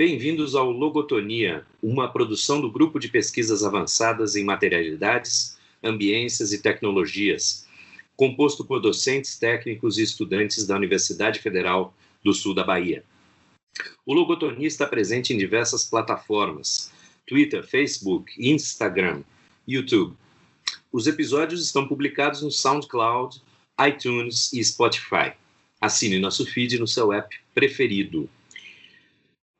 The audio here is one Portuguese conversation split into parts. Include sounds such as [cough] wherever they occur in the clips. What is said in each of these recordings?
Bem-vindos ao Logotonia, uma produção do Grupo de Pesquisas Avançadas em Materialidades, Ambiências e Tecnologias, composto por docentes, técnicos e estudantes da Universidade Federal do Sul da Bahia. O Logotonia está presente em diversas plataformas: Twitter, Facebook, Instagram, YouTube. Os episódios estão publicados no SoundCloud, iTunes e Spotify. Assine nosso feed no seu app preferido.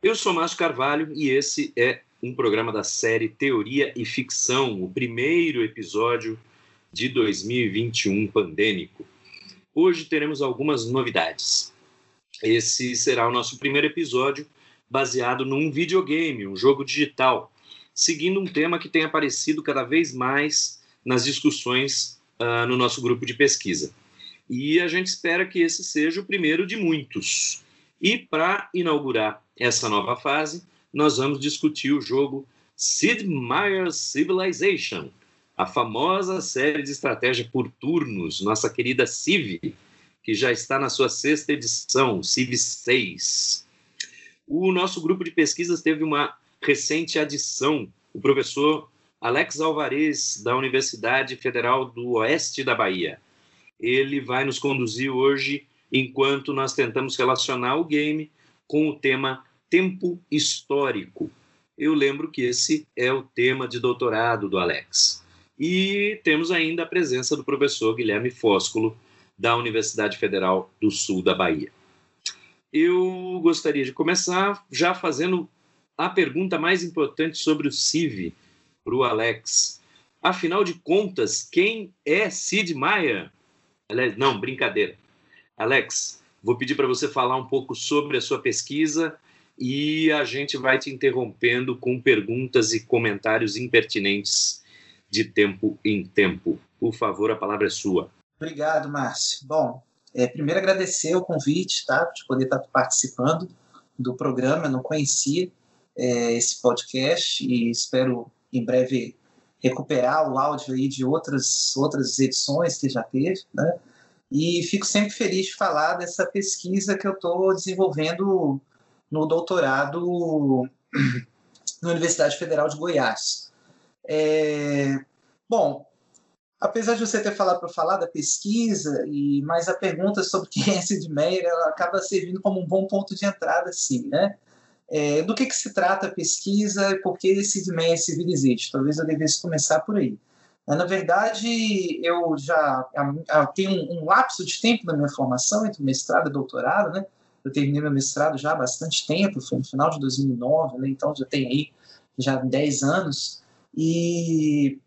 Eu sou Márcio Carvalho e esse é um programa da série Teoria e Ficção, o primeiro episódio de 2021 pandêmico. Hoje teremos algumas novidades. Esse será o nosso primeiro episódio baseado num videogame, um jogo digital, seguindo um tema que tem aparecido cada vez mais nas discussões uh, no nosso grupo de pesquisa. E a gente espera que esse seja o primeiro de muitos. E para inaugurar essa nova fase, nós vamos discutir o jogo Sid Meier's Civilization, a famosa série de estratégia por turnos, nossa querida Civ, que já está na sua sexta edição, Civ 6. O nosso grupo de pesquisas teve uma recente adição, o professor Alex Alvarez, da Universidade Federal do Oeste da Bahia. Ele vai nos conduzir hoje enquanto nós tentamos relacionar o game com o tema tempo histórico. Eu lembro que esse é o tema de doutorado do Alex. E temos ainda a presença do professor Guilherme Fóscolo, da Universidade Federal do Sul da Bahia. Eu gostaria de começar já fazendo a pergunta mais importante sobre o CIV para o Alex. Afinal de contas, quem é Sid Meier? Não, brincadeira. Alex, vou pedir para você falar um pouco sobre a sua pesquisa e a gente vai te interrompendo com perguntas e comentários impertinentes de tempo em tempo. Por favor, a palavra é sua. Obrigado, Márcio. Bom, é, primeiro agradecer o convite, tá, de poder estar participando do programa. Eu não conhecia é, esse podcast e espero em breve recuperar o áudio aí de outras outras edições que já teve, né? E fico sempre feliz de falar dessa pesquisa que eu estou desenvolvendo no doutorado na Universidade Federal de Goiás. É, bom, apesar de você ter falado para falar da pesquisa, e mas a pergunta sobre quem é Sid Meier ela acaba servindo como um bom ponto de entrada, sim, né? É, do que, que se trata a pesquisa e por que Sid Meier Civilization? Talvez eu devesse começar por aí. Na verdade, eu já eu tenho um, um lapso de tempo na minha formação entre mestrado e doutorado, né? Eu terminei meu mestrado já há bastante tempo, foi no final de 2009, né? então já tem aí já 10 anos. E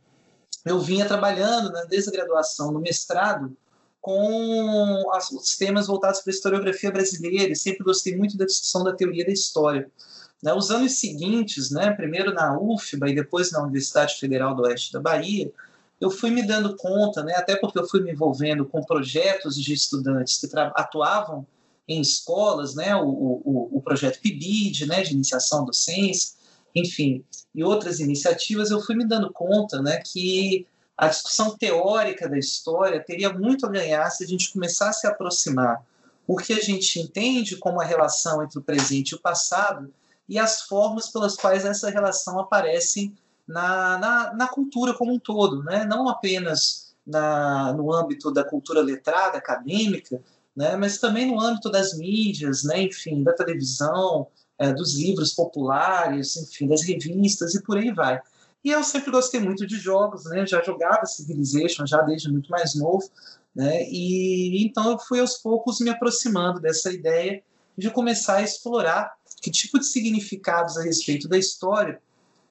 eu vinha trabalhando né, desde a graduação no mestrado com os temas voltados para a historiografia brasileira e sempre gostei muito da discussão da teoria da história. Né, os anos seguintes, né, primeiro na UFBA e depois na Universidade Federal do Oeste da Bahia, eu fui me dando conta, né, até porque eu fui me envolvendo com projetos de estudantes que atuavam em escolas, né, o, o, o projeto PIBID, né, de iniciação docência, enfim, e outras iniciativas, eu fui me dando conta né, que a discussão teórica da história teria muito a ganhar se a gente começasse a aproximar o que a gente entende como a relação entre o presente e o passado e as formas pelas quais essa relação aparece na, na, na cultura como um todo, né? não apenas na, no âmbito da cultura letrada, acadêmica, né? mas também no âmbito das mídias, né? enfim, da televisão, é, dos livros populares, enfim, das revistas e por aí vai. E eu sempre gostei muito de jogos, né? Já jogava Civilization já desde muito mais novo, né? E então eu fui aos poucos me aproximando dessa ideia de começar a explorar que tipo de significados a respeito da história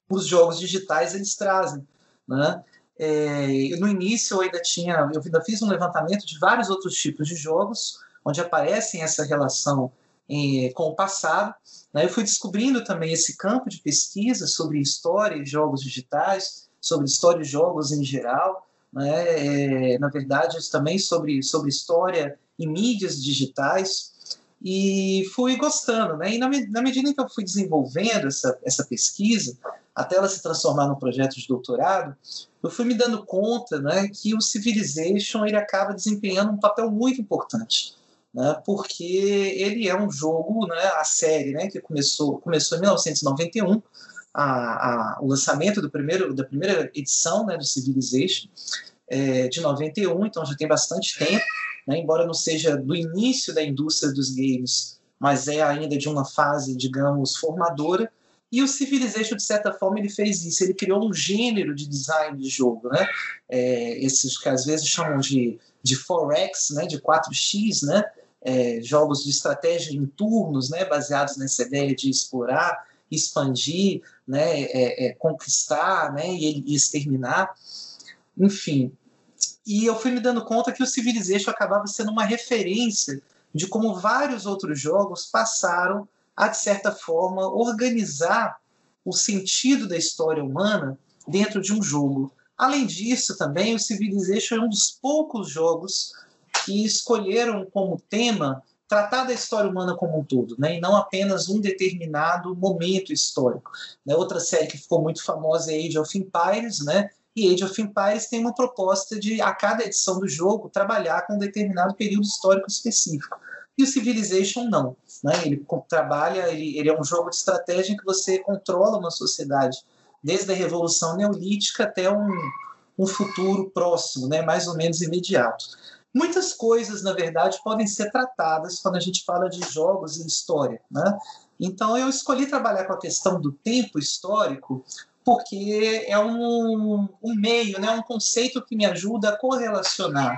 os jogos digitais eles trazem, né? É, no início eu ainda tinha, eu ainda fiz um levantamento de vários outros tipos de jogos onde aparecem essa relação em, com o passado. Né? Eu fui descobrindo também esse campo de pesquisa sobre história e jogos digitais, sobre história e jogos em geral, né? É, na verdade, também sobre, sobre história e mídias digitais, e fui gostando. Né? E na, na medida em que eu fui desenvolvendo essa, essa pesquisa, até ela se transformar num projeto de doutorado, eu fui me dando conta né, que o Civilization ele acaba desempenhando um papel muito importante né, porque ele é um jogo, né, a série, né, que começou, começou em 1991, a, a, o lançamento do primeiro, da primeira edição né, do Civilization, é, de 91, então já tem bastante tempo, né, embora não seja do início da indústria dos games, mas é ainda de uma fase, digamos, formadora. E o Civilization, de certa forma, ele fez isso. Ele criou um gênero de design de jogo, né? É, esses que às vezes chamam de, de 4X, né? de 4X, né? É, jogos de estratégia em turnos, né? baseados nessa ideia de explorar, expandir, né? É, é conquistar né? e, e exterminar. Enfim, e eu fui me dando conta que o Civilization acabava sendo uma referência de como vários outros jogos passaram a, de certa forma, organizar o sentido da história humana dentro de um jogo. Além disso, também, o Civilization é um dos poucos jogos que escolheram como tema tratar da história humana como um todo, né? e não apenas um determinado momento histórico. Né? Outra série que ficou muito famosa é Age of Empires, né? E Age of Empires tem uma proposta de, a cada edição do jogo, trabalhar com um determinado período histórico específico. E o Civilization não. Né? Ele trabalha, ele, ele é um jogo de estratégia em que você controla uma sociedade desde a Revolução Neolítica até um, um futuro próximo, né? mais ou menos imediato. Muitas coisas, na verdade, podem ser tratadas quando a gente fala de jogos e história. Né? Então, eu escolhi trabalhar com a questão do tempo histórico porque é um, um meio, né, um conceito que me ajuda a correlacionar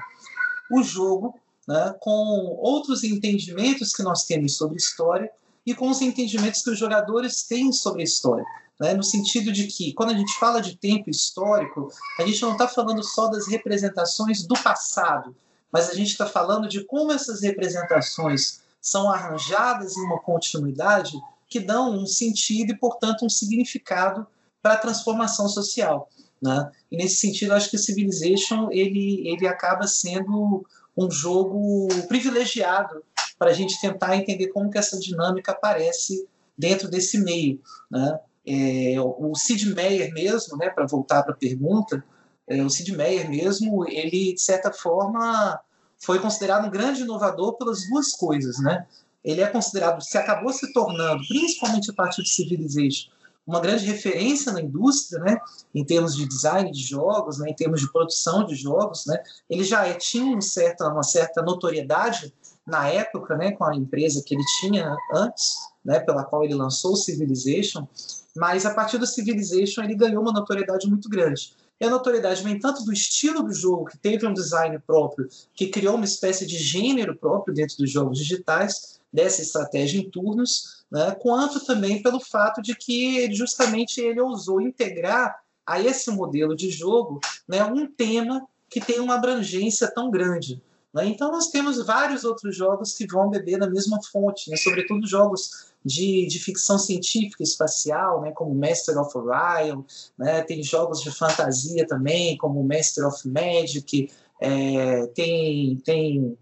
o jogo né, com outros entendimentos que nós temos sobre história e com os entendimentos que os jogadores têm sobre a história. Né, no sentido de que, quando a gente fala de tempo histórico, a gente não está falando só das representações do passado, mas a gente está falando de como essas representações são arranjadas em uma continuidade que dão um sentido e, portanto, um significado para a transformação social. Né? E nesse sentido, acho que o Civilization ele, ele acaba sendo um jogo privilegiado para a gente tentar entender como que essa dinâmica aparece dentro desse meio. Né? É, o Sid Meier mesmo, né, para voltar para a pergunta, é, o Sid Meier mesmo, ele de certa forma foi considerado um grande inovador pelas duas coisas, né? Ele é considerado, se acabou se tornando, principalmente a partir de Civilization, uma grande referência na indústria, né, em termos de design de jogos, né, em termos de produção de jogos, né, ele já é, tinha um certa, uma certa notoriedade na época, né, com a empresa que ele tinha antes, né, pela qual ele lançou o Civilization, mas a partir do Civilization ele ganhou uma notoriedade muito grande. E a notoriedade vem tanto do estilo do jogo, que teve um design próprio, que criou uma espécie de gênero próprio dentro dos jogos digitais, dessa estratégia em turnos, né, quanto também pelo fato de que justamente ele ousou integrar a esse modelo de jogo né, um tema que tem uma abrangência tão grande. Né? Então, nós temos vários outros jogos que vão beber na mesma fonte, né? sobretudo jogos de, de ficção científica espacial, né? como Master of Orion, né? tem jogos de fantasia também, como Master of Magic, é, tem, tem,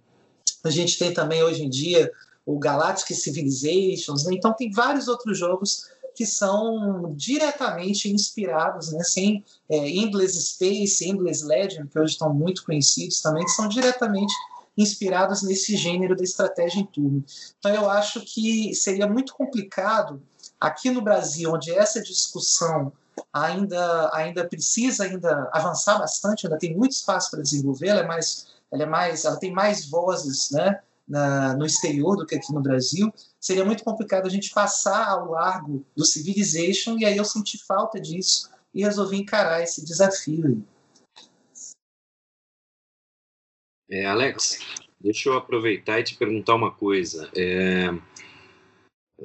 a gente tem também hoje em dia o Galactic Civilizations, né? então tem vários outros jogos que são diretamente inspirados, né? Sem é, Endless Space, Endless Legend, que hoje estão muito conhecidos também, que são diretamente inspirados nesse gênero da estratégia em turno. Então eu acho que seria muito complicado aqui no Brasil, onde essa discussão ainda ainda precisa ainda avançar bastante, ainda tem muito espaço para desenvolver, ela é mais ela é mais ela tem mais vozes, né? Na, no exterior do que aqui no Brasil, seria muito complicado a gente passar ao largo do Civilization, e aí eu senti falta disso e resolvi encarar esse desafio. É, Alex, deixa eu aproveitar e te perguntar uma coisa. É,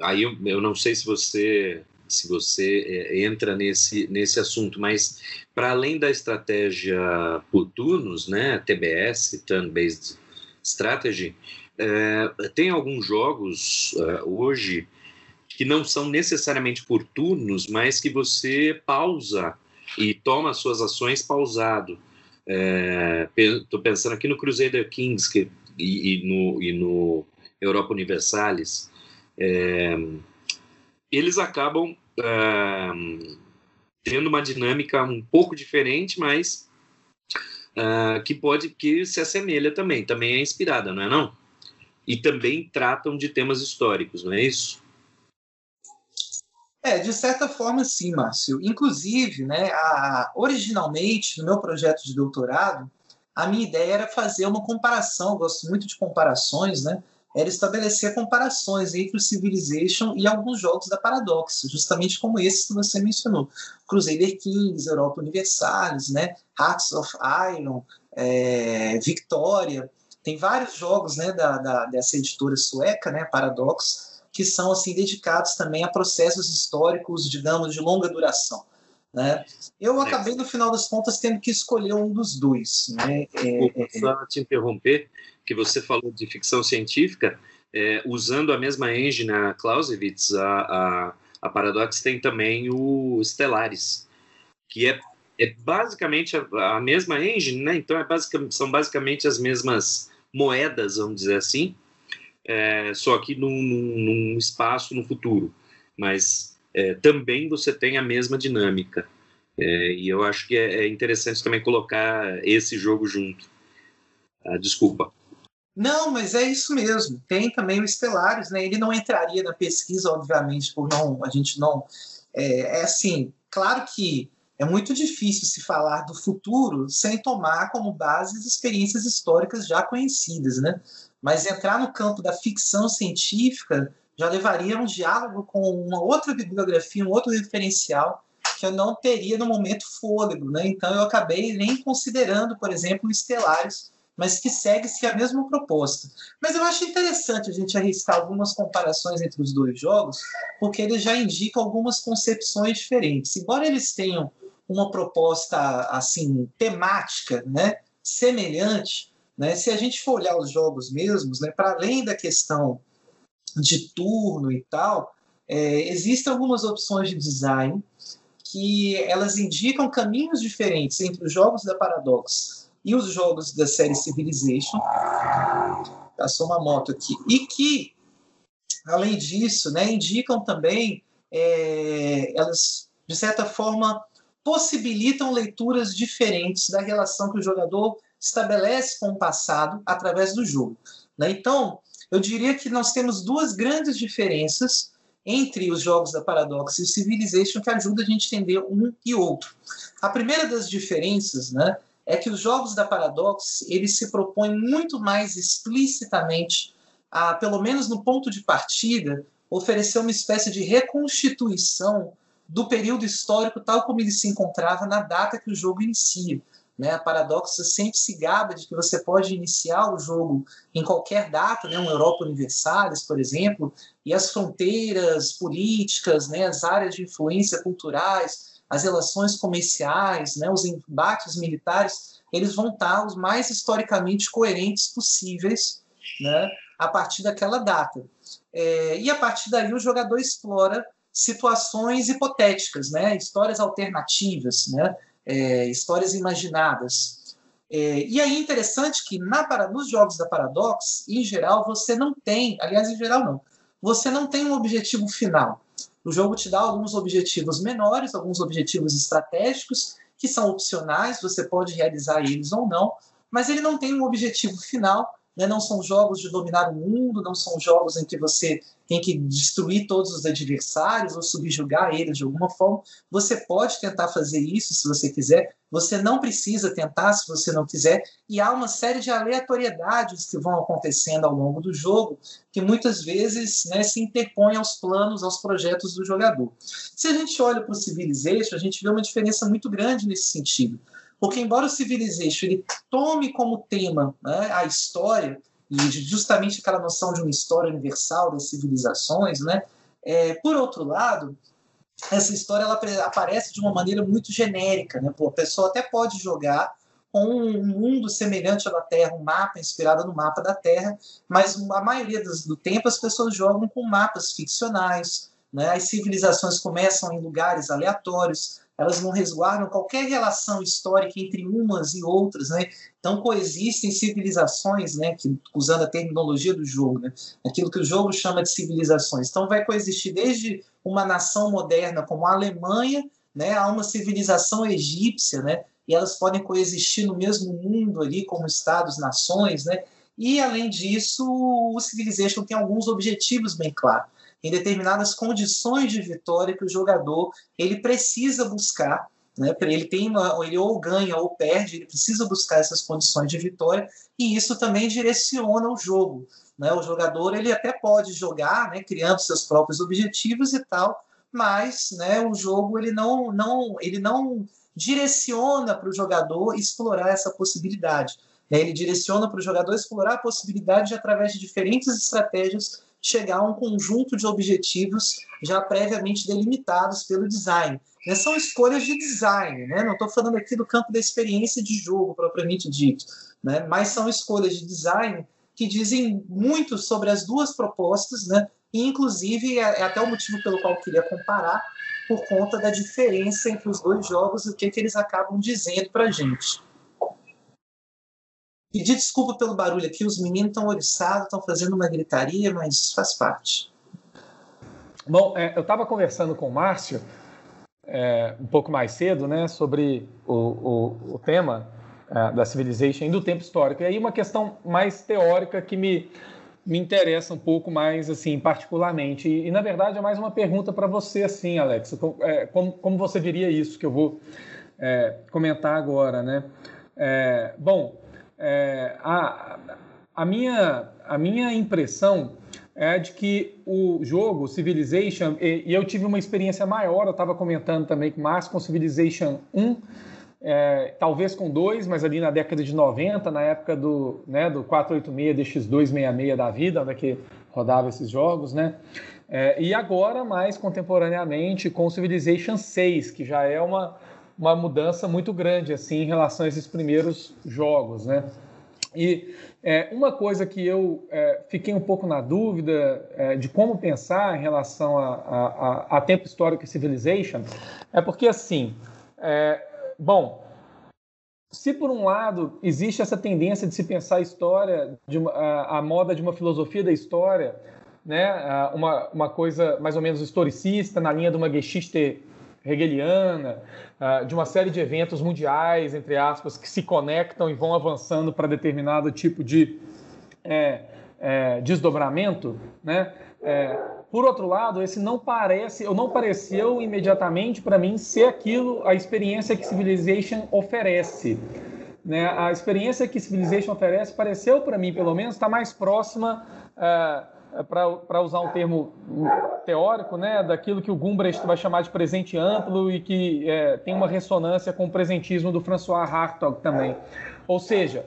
aí eu, eu, não sei se você se você é, entra nesse, nesse assunto, mas para além da estratégia por turnos, né, TBS, Turn Based Strategy, é, tem alguns jogos uh, hoje que não são necessariamente por turnos, mas que você pausa e toma suas ações pausado. Estou é, pensando aqui no Crusader Kings que, e, e, no, e no Europa Universalis. É, eles acabam é, tendo uma dinâmica um pouco diferente, mas uh, que pode que se assemelha também, também é inspirada, não é não? E também tratam de temas históricos, não é isso? É, de certa forma, sim, Márcio. Inclusive, né, a, originalmente, no meu projeto de doutorado, a minha ideia era fazer uma comparação, eu gosto muito de comparações, né? Era estabelecer comparações entre o Civilization e alguns jogos da Paradox, justamente como esses que você mencionou. Crusader Kings, Europa Universalis, né? Hearts of Iron, é, Victoria. Tem vários jogos né, da, da, dessa editora sueca, né, Paradox, que são assim dedicados também a processos históricos, digamos, de longa duração. Né? Eu acabei, no final das contas, tendo que escolher um dos dois. Né? É, é, só te interromper, que você falou de ficção científica, é, usando a mesma engine, a Clausewitz, a, a, a Paradox tem também o Stellaris, que é, é basicamente a, a mesma engine, né? então é basic, são basicamente as mesmas moedas, vamos dizer assim, é, só que num, num, num, espaço no futuro. Mas é, também você tem a mesma dinâmica. É, e eu acho que é, é interessante também colocar esse jogo junto. Ah, desculpa. Não, mas é isso mesmo. Tem também o Stellaris, né? Ele não entraria na pesquisa, obviamente, por não a gente não é, é assim. Claro que é muito difícil se falar do futuro sem tomar como base as experiências históricas já conhecidas, né? Mas entrar no campo da ficção científica já levaria a um diálogo com uma outra bibliografia, um outro referencial que eu não teria no momento fôlego, né? Então eu acabei nem considerando, por exemplo, o Stellaris, mas que segue-se a mesma proposta. Mas eu acho interessante a gente arriscar algumas comparações entre os dois jogos, porque eles já indicam algumas concepções diferentes. Embora eles tenham uma proposta assim temática, né, semelhante, né? Se a gente for olhar os jogos mesmos, né, para além da questão de turno e tal, é, existem algumas opções de design que elas indicam caminhos diferentes entre os jogos da Paradox e os jogos da série Civilization. Passou uma moto aqui. E que, além disso, né, indicam também, é, elas, de certa forma, possibilitam leituras diferentes da relação que o jogador estabelece com o passado através do jogo. Né? Então, eu diria que nós temos duas grandes diferenças entre os jogos da Paradox e o Civilization que ajuda a gente a entender um e outro. A primeira das diferenças né, é que os jogos da Paradox eles se propõem muito mais explicitamente a, pelo menos no ponto de partida, oferecer uma espécie de reconstituição do período histórico tal como ele se encontrava na data que o jogo inicia. Né? A Paradoxa sempre se gaba de que você pode iniciar o jogo em qualquer data, né? uma Europa Universalis, por exemplo, e as fronteiras políticas, né? as áreas de influência culturais, as relações comerciais, né? os embates militares, eles vão estar os mais historicamente coerentes possíveis né? a partir daquela data. É, e a partir daí o jogador explora situações hipotéticas, né? histórias alternativas, né? é, histórias imaginadas. É, e aí é interessante que na, nos jogos da Paradox, em geral, você não tem, aliás, em geral não, você não tem um objetivo final. O jogo te dá alguns objetivos menores, alguns objetivos estratégicos, que são opcionais, você pode realizar eles ou não, mas ele não tem um objetivo final né? Não são jogos de dominar o mundo, não são jogos em que você tem que destruir todos os adversários ou subjugar eles de alguma forma. Você pode tentar fazer isso se você quiser, você não precisa tentar se você não quiser, e há uma série de aleatoriedades que vão acontecendo ao longo do jogo que muitas vezes né, se interpõem aos planos, aos projetos do jogador. Se a gente olha para o Civilization, a gente vê uma diferença muito grande nesse sentido. Porque, embora o Civilization ele tome como tema né, a história, e justamente aquela noção de uma história universal das civilizações, né, é, por outro lado, essa história ela aparece de uma maneira muito genérica. Né? Pô, a pessoa até pode jogar com um mundo semelhante ao da Terra, um mapa inspirado no mapa da Terra, mas a maioria do tempo as pessoas jogam com mapas ficcionais. Né? As civilizações começam em lugares aleatórios, elas não resguardam qualquer relação histórica entre umas e outras, né? Então coexistem civilizações, né? Que, usando a terminologia do jogo, né? Aquilo que o jogo chama de civilizações. Então vai coexistir desde uma nação moderna como a Alemanha, né? A uma civilização egípcia, né? E elas podem coexistir no mesmo mundo ali como estados-nações, né? E, além disso, o Civilization tem alguns objetivos bem claros. Em determinadas condições de vitória que o jogador ele precisa buscar, né? ele tem uma, ele ou ganha ou perde, ele precisa buscar essas condições de vitória e isso também direciona o jogo. Né? O jogador ele até pode jogar, né, criando seus próprios objetivos e tal, mas né, o jogo ele não, não, ele não direciona para o jogador explorar essa possibilidade. Né? Ele direciona para o jogador explorar a possibilidade de, através de diferentes estratégias, chegar a um conjunto de objetivos já previamente delimitados pelo design. Né? São escolhas de design, né? não estou falando aqui do campo da experiência de jogo propriamente dito, né? mas são escolhas de design que dizem muito sobre as duas propostas, né? e inclusive é, é até o motivo pelo qual eu queria comparar, por conta da diferença entre os dois jogos e o que, que eles acabam dizendo para a gente. Pedir desculpa pelo barulho aqui, os meninos estão oriçados, estão fazendo uma gritaria, mas faz parte. Bom, é, eu estava conversando com o Márcio é, um pouco mais cedo, né, sobre o, o, o tema é, da Civilization e do tempo histórico. E aí uma questão mais teórica que me, me interessa um pouco mais, assim, particularmente. E, e na verdade, é mais uma pergunta para você, assim, Alex. Como, é, como, como, você viria isso que eu vou é, comentar agora, né? É, bom, é, a, a, minha, a minha impressão é de que o jogo Civilization, e, e eu tive uma experiência maior, eu estava comentando também com Márcio, com Civilization 1, é, talvez com dois, mas ali na década de 90, na época do, né, do 486 DX266 da vida, onde é que rodava esses jogos, né? É, e agora, mais contemporaneamente, com Civilization 6, que já é uma, uma mudança muito grande assim em relação a esses primeiros jogos, né? E é, uma coisa que eu é, fiquei um pouco na dúvida é, de como pensar em relação a, a, a, tempo histórico e civilization é porque assim, é, bom, se por um lado existe essa tendência de se pensar a história, uma, a, a moda de uma filosofia da história, né, uma, uma coisa mais ou menos historicista na linha de uma Geschichte hegeliana, ah, de uma série de eventos mundiais, entre aspas, que se conectam e vão avançando para determinado tipo de é, é, desdobramento, né? É, por outro lado, esse não parece, ou não pareceu imediatamente para mim ser aquilo, a experiência que Civilization oferece. Né? A experiência que Civilization oferece pareceu para mim, pelo menos, estar tá mais próxima uh, para usar um termo teórico, né, daquilo que o Gumbrecht vai chamar de presente amplo e que é, tem uma ressonância com o presentismo do François Hartog também. Ou seja,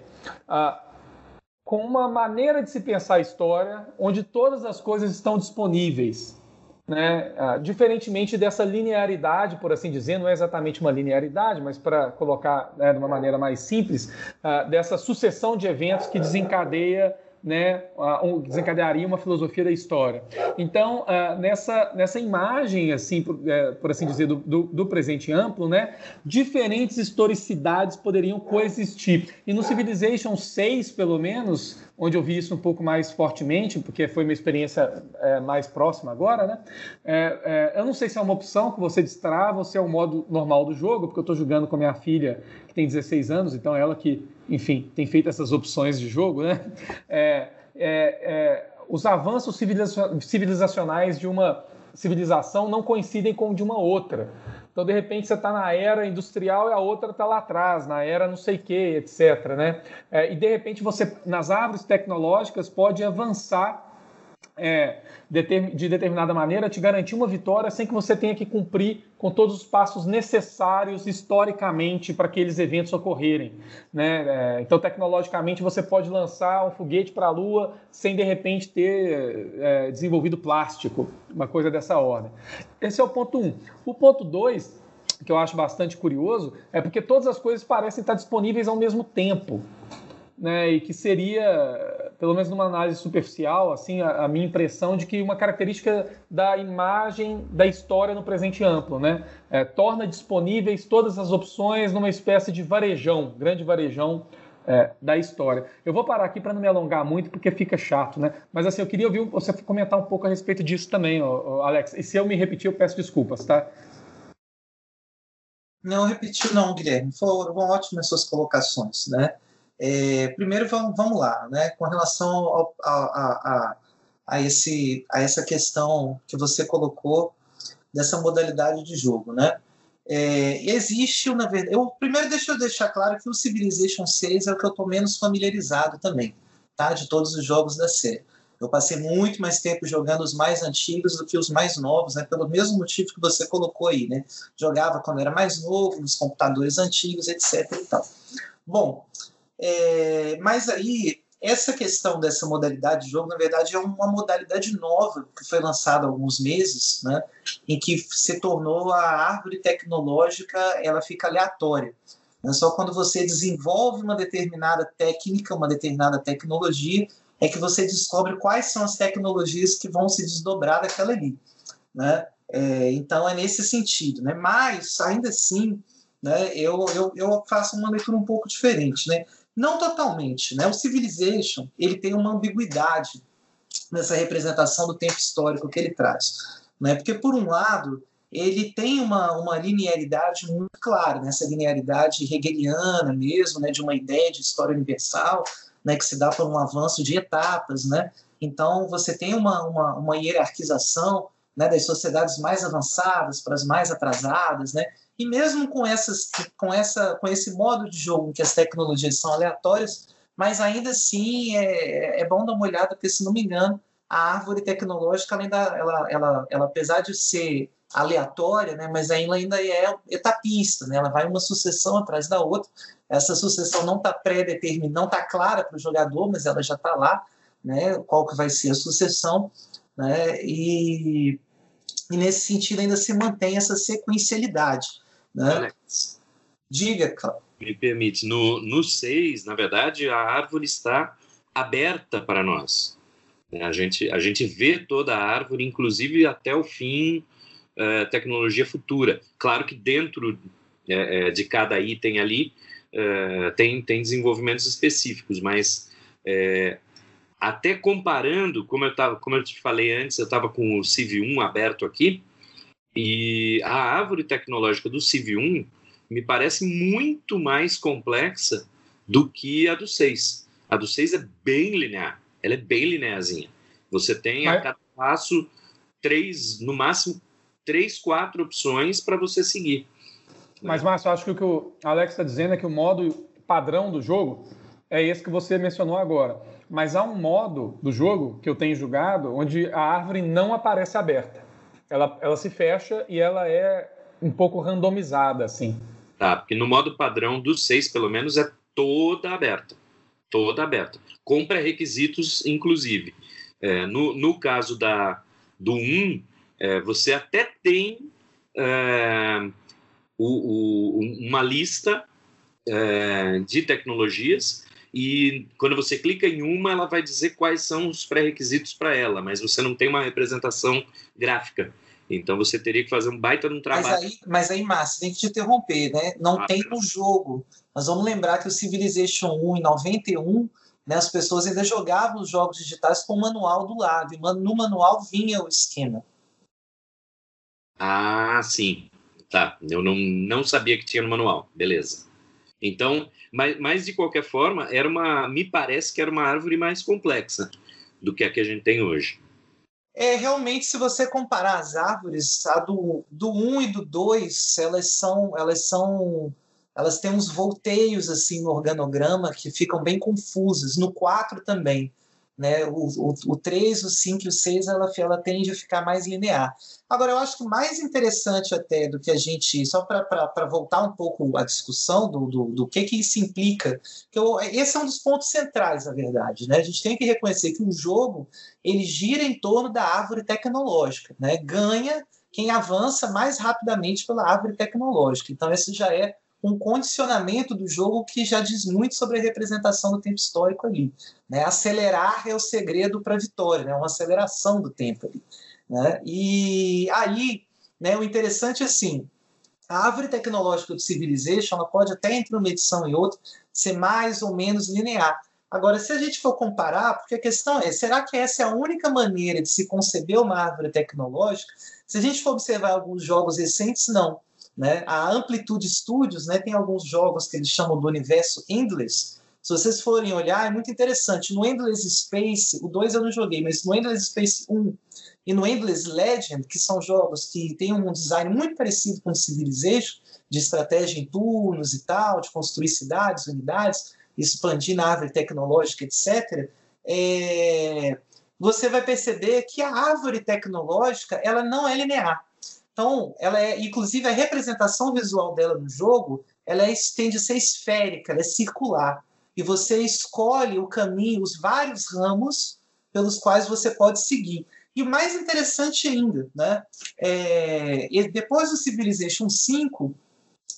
com uma maneira de se pensar a história onde todas as coisas estão disponíveis. Né? diferentemente dessa linearidade, por assim dizer, não é exatamente uma linearidade, mas para colocar né, de uma maneira mais simples, dessa sucessão de eventos que desencadeia né, um, desencadearia uma filosofia da história. Então, uh, nessa, nessa imagem, assim, por, é, por assim dizer, do, do, do, presente amplo, né, diferentes historicidades poderiam coexistir. E no Civilization 6, pelo menos, onde eu vi isso um pouco mais fortemente, porque foi uma experiência é, mais próxima agora, né, é, é eu não sei se é uma opção que você destrava ou se é o modo normal do jogo, porque eu estou jogando com a minha filha, que tem 16 anos, então ela que enfim, tem feito essas opções de jogo, né? [laughs] É, é, é, os avanços civilizacionais de uma civilização não coincidem com de uma outra. Então, de repente, você está na era industrial e a outra está lá atrás, na era não sei que, etc. Né? É, e, de repente, você, nas árvores tecnológicas, pode avançar é, de determinada maneira, te garantir uma vitória sem que você tenha que cumprir com todos os passos necessários historicamente para aqueles eventos ocorrerem. Né? É, então, tecnologicamente, você pode lançar um foguete para a Lua sem, de repente, ter é, desenvolvido plástico, uma coisa dessa ordem. Esse é o ponto 1. Um. O ponto 2, que eu acho bastante curioso, é porque todas as coisas parecem estar disponíveis ao mesmo tempo. Né, e que seria pelo menos numa análise superficial, assim, a, a, minha impressão de que uma característica da imagem da história no presente amplo, né? É, torna disponíveis todas as opções numa espécie de varejão, grande varejão é, da história. Eu vou parar aqui para não me alongar muito, porque fica chato, né? Mas assim, eu queria ouvir você comentar um pouco a respeito disso também, ó, Alex. E se eu me repetir, eu peço desculpas, tá? Não repetiu não, Guilherme. Foram ótimas suas colocações, né? É, primeiro, vamos, lá, né? com relação ao, a, a, a, esse, a essa questão que você colocou dessa modalidade de jogo. Né? É, existe, na verdade. Eu, primeiro, deixa eu deixar claro que o Civilization 6 é o que eu estou menos familiarizado também, tá? de todos os jogos da série. Eu passei muito mais tempo jogando os mais antigos do que os mais novos, né? Pelo mesmo motivo que você colocou aí, né? Jogava quando era mais novo, nos computadores antigos, etc. E tal. Bom, é, mas aí essa questão dessa modalidade de jogo, na verdade, é uma modalidade nova que foi lançada há alguns meses, né? Em que se tornou a árvore tecnológica, ela fica aleatória. É só quando você desenvolve uma determinada técnica, uma determinada tecnologia, é que você descobre quais são as tecnologias que vão se desdobrar daquela ali. Né? É, então é nesse sentido. Né? Mas, ainda assim, né, eu, eu, eu faço uma leitura um pouco diferente. Né? Não totalmente. Né? O Civilization ele tem uma ambiguidade nessa representação do tempo histórico que ele traz. Né? Porque, por um lado, ele tem uma, uma linearidade muito clara, né? essa linearidade hegeliana mesmo, né? de uma ideia de história universal, né, que se dá por um avanço de etapas, né? Então você tem uma, uma, uma hierarquização né, das sociedades mais avançadas para as mais atrasadas, né? E mesmo com essas, com essa, com esse modo de jogo que as tecnologias são aleatórias, mas ainda assim é, é bom dar uma olhada, porque se não me engano, a árvore tecnológica, além ela, ela, ela, apesar de ser aleatória, né, mas ela ainda é etapista, né, ela vai uma sucessão atrás da outra, essa sucessão não está pré-determinada, não está clara para o jogador, mas ela já está lá, né? Qual que vai ser a sucessão, né? E, e nesse sentido ainda se mantém essa sequencialidade, né? Alex, Diga, Cláudio. Me permite, no 6, na verdade, a árvore está aberta para nós. Né? A gente, a gente vê toda a árvore, inclusive até o fim, uh, tecnologia futura. Claro que dentro uh, de cada item ali, tem, tem desenvolvimentos específicos, mas é, até comparando, como eu, tava, como eu te falei antes, eu estava com o CV1 aberto aqui, e a árvore tecnológica do CV1 me parece muito mais complexa do que a do 6. A do 6 é bem linear, ela é bem linearzinha. Você tem a cada passo três, no máximo, três, quatro opções para você seguir. Mas, Márcio, acho que o que o Alex está dizendo é que o modo padrão do jogo é esse que você mencionou agora. Mas há um modo do jogo que eu tenho jogado onde a árvore não aparece aberta. Ela, ela se fecha e ela é um pouco randomizada, assim. Tá, porque no modo padrão dos seis, pelo menos, é toda aberta. Toda aberta. Com pré-requisitos, inclusive. É, no, no caso da, do 1, um, é, você até tem é, o, o, uma lista é, de tecnologias e quando você clica em uma, ela vai dizer quais são os pré-requisitos para ela, mas você não tem uma representação gráfica. Então você teria que fazer um baita de um trabalho. Mas aí, mas aí Márcio, tem que te interromper, né? Não ah, tem no jogo. Nós vamos lembrar que o Civilization 1 em 91, né, as pessoas ainda jogavam os jogos digitais com o manual do lado, e no manual vinha o esquema. Ah, sim. Tá, eu não, não sabia que tinha no manual, beleza. Então, mas, mas de qualquer forma, era uma, me parece que era uma árvore mais complexa do que a que a gente tem hoje. É, realmente, se você comparar as árvores, a do, do 1 e do 2, elas são, elas são, elas têm uns volteios assim no organograma que ficam bem confusas. No 4 também. Né? O, o, o 3, o 5 e o 6 ela, ela tende a ficar mais linear. Agora, eu acho que mais interessante até do que a gente, só para voltar um pouco à discussão do, do, do que, que isso implica, que eu, esse é um dos pontos centrais, na verdade. Né? A gente tem que reconhecer que o jogo ele gira em torno da árvore tecnológica, né? ganha quem avança mais rapidamente pela árvore tecnológica. Então, esse já é um condicionamento do jogo que já diz muito sobre a representação do tempo histórico ali. Né? Acelerar é o segredo para a vitória, né? uma aceleração do tempo ali. Né? E aí, né, o interessante é assim, a árvore tecnológica do Civilization ela pode até entre uma edição e outra ser mais ou menos linear. Agora, se a gente for comparar, porque a questão é, será que essa é a única maneira de se conceber uma árvore tecnológica? Se a gente for observar alguns jogos recentes, não. Né? A Amplitude Studios né, tem alguns jogos que eles chamam do universo Endless, Se vocês forem olhar, é muito interessante. No Endless Space, o 2 eu não joguei, mas no Endless Space 1 e no Endless Legend, que são jogos que têm um design muito parecido com o Civilization, de estratégia em turnos e tal, de construir cidades, unidades, expandir na árvore tecnológica, etc., é... você vai perceber que a árvore tecnológica ela não é linear. Então, ela é, inclusive, a representação visual dela no jogo, ela é, tende a ser esférica, ela é circular. E você escolhe o caminho, os vários ramos pelos quais você pode seguir. E mais interessante ainda, né? É, depois do Civilization 5,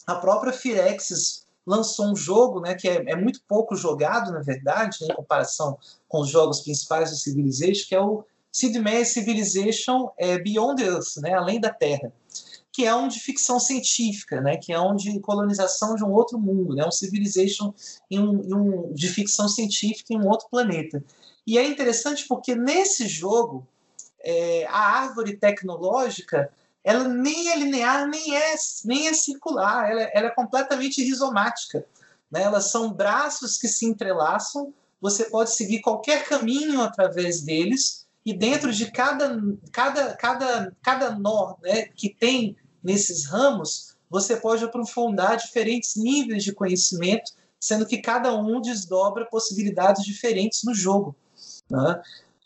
a própria Firaxis lançou um jogo né, que é, é muito pouco jogado, na verdade, né, em comparação com os jogos principais do Civilization, que é o Sid Meier's Civilization é, Beyond Earth, né, Além da Terra, que é um de ficção científica, né, que é um de colonização de um outro mundo, né, um Civilization em um, em um, de ficção científica em um outro planeta. E é interessante porque nesse jogo, é, a árvore tecnológica ela nem é linear, nem é, nem é circular, ela, ela é completamente rizomática. Né? Elas são braços que se entrelaçam, você pode seguir qualquer caminho através deles, e dentro de cada, cada, cada, cada nó né, que tem nesses ramos, você pode aprofundar diferentes níveis de conhecimento, sendo que cada um desdobra possibilidades diferentes no jogo. Né?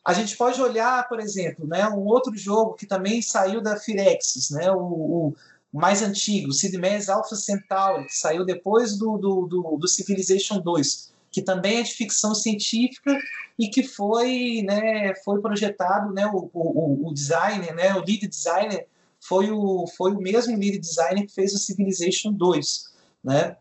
A gente pode olhar, por exemplo, né, um outro jogo que também saiu da Firexis, né, o, o mais antigo, Sid Meier's Alpha Centauri, que saiu depois do, do, do, do, Civilization 2, que também é de ficção científica e que foi, né, foi projetado, né, o, o, o designer, né, o lead designer foi o, foi o mesmo lead designer que fez o Civilization 2, né?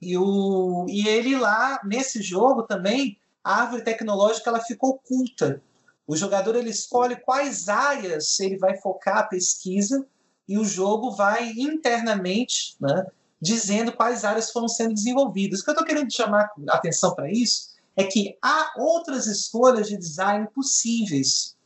E, o, e ele lá, nesse jogo também, a árvore tecnológica ela ficou oculta. O jogador ele escolhe quais áreas ele vai focar a pesquisa e o jogo vai internamente né, dizendo quais áreas foram sendo desenvolvidas. O que eu estou querendo chamar atenção para isso é que há outras escolhas de design possíveis.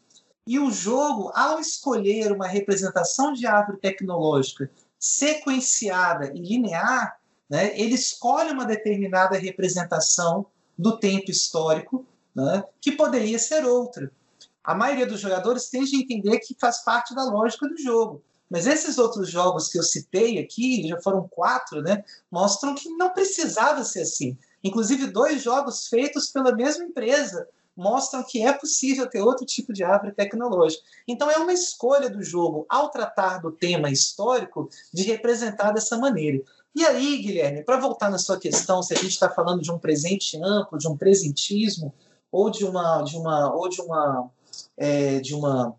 E o jogo, ao escolher uma representação de árvore tecnológica sequenciada e linear, né, ele escolhe uma determinada representação do tempo histórico, né, que poderia ser outra a maioria dos jogadores tende a entender que faz parte da lógica do jogo. Mas esses outros jogos que eu citei aqui, já foram quatro, né, mostram que não precisava ser assim. Inclusive, dois jogos feitos pela mesma empresa mostram que é possível ter outro tipo de árvore tecnológica. Então, é uma escolha do jogo, ao tratar do tema histórico, de representar dessa maneira. E aí, Guilherme, para voltar na sua questão, se a gente está falando de um presente amplo, de um presentismo, ou de uma, de uma, ou de uma é, de uma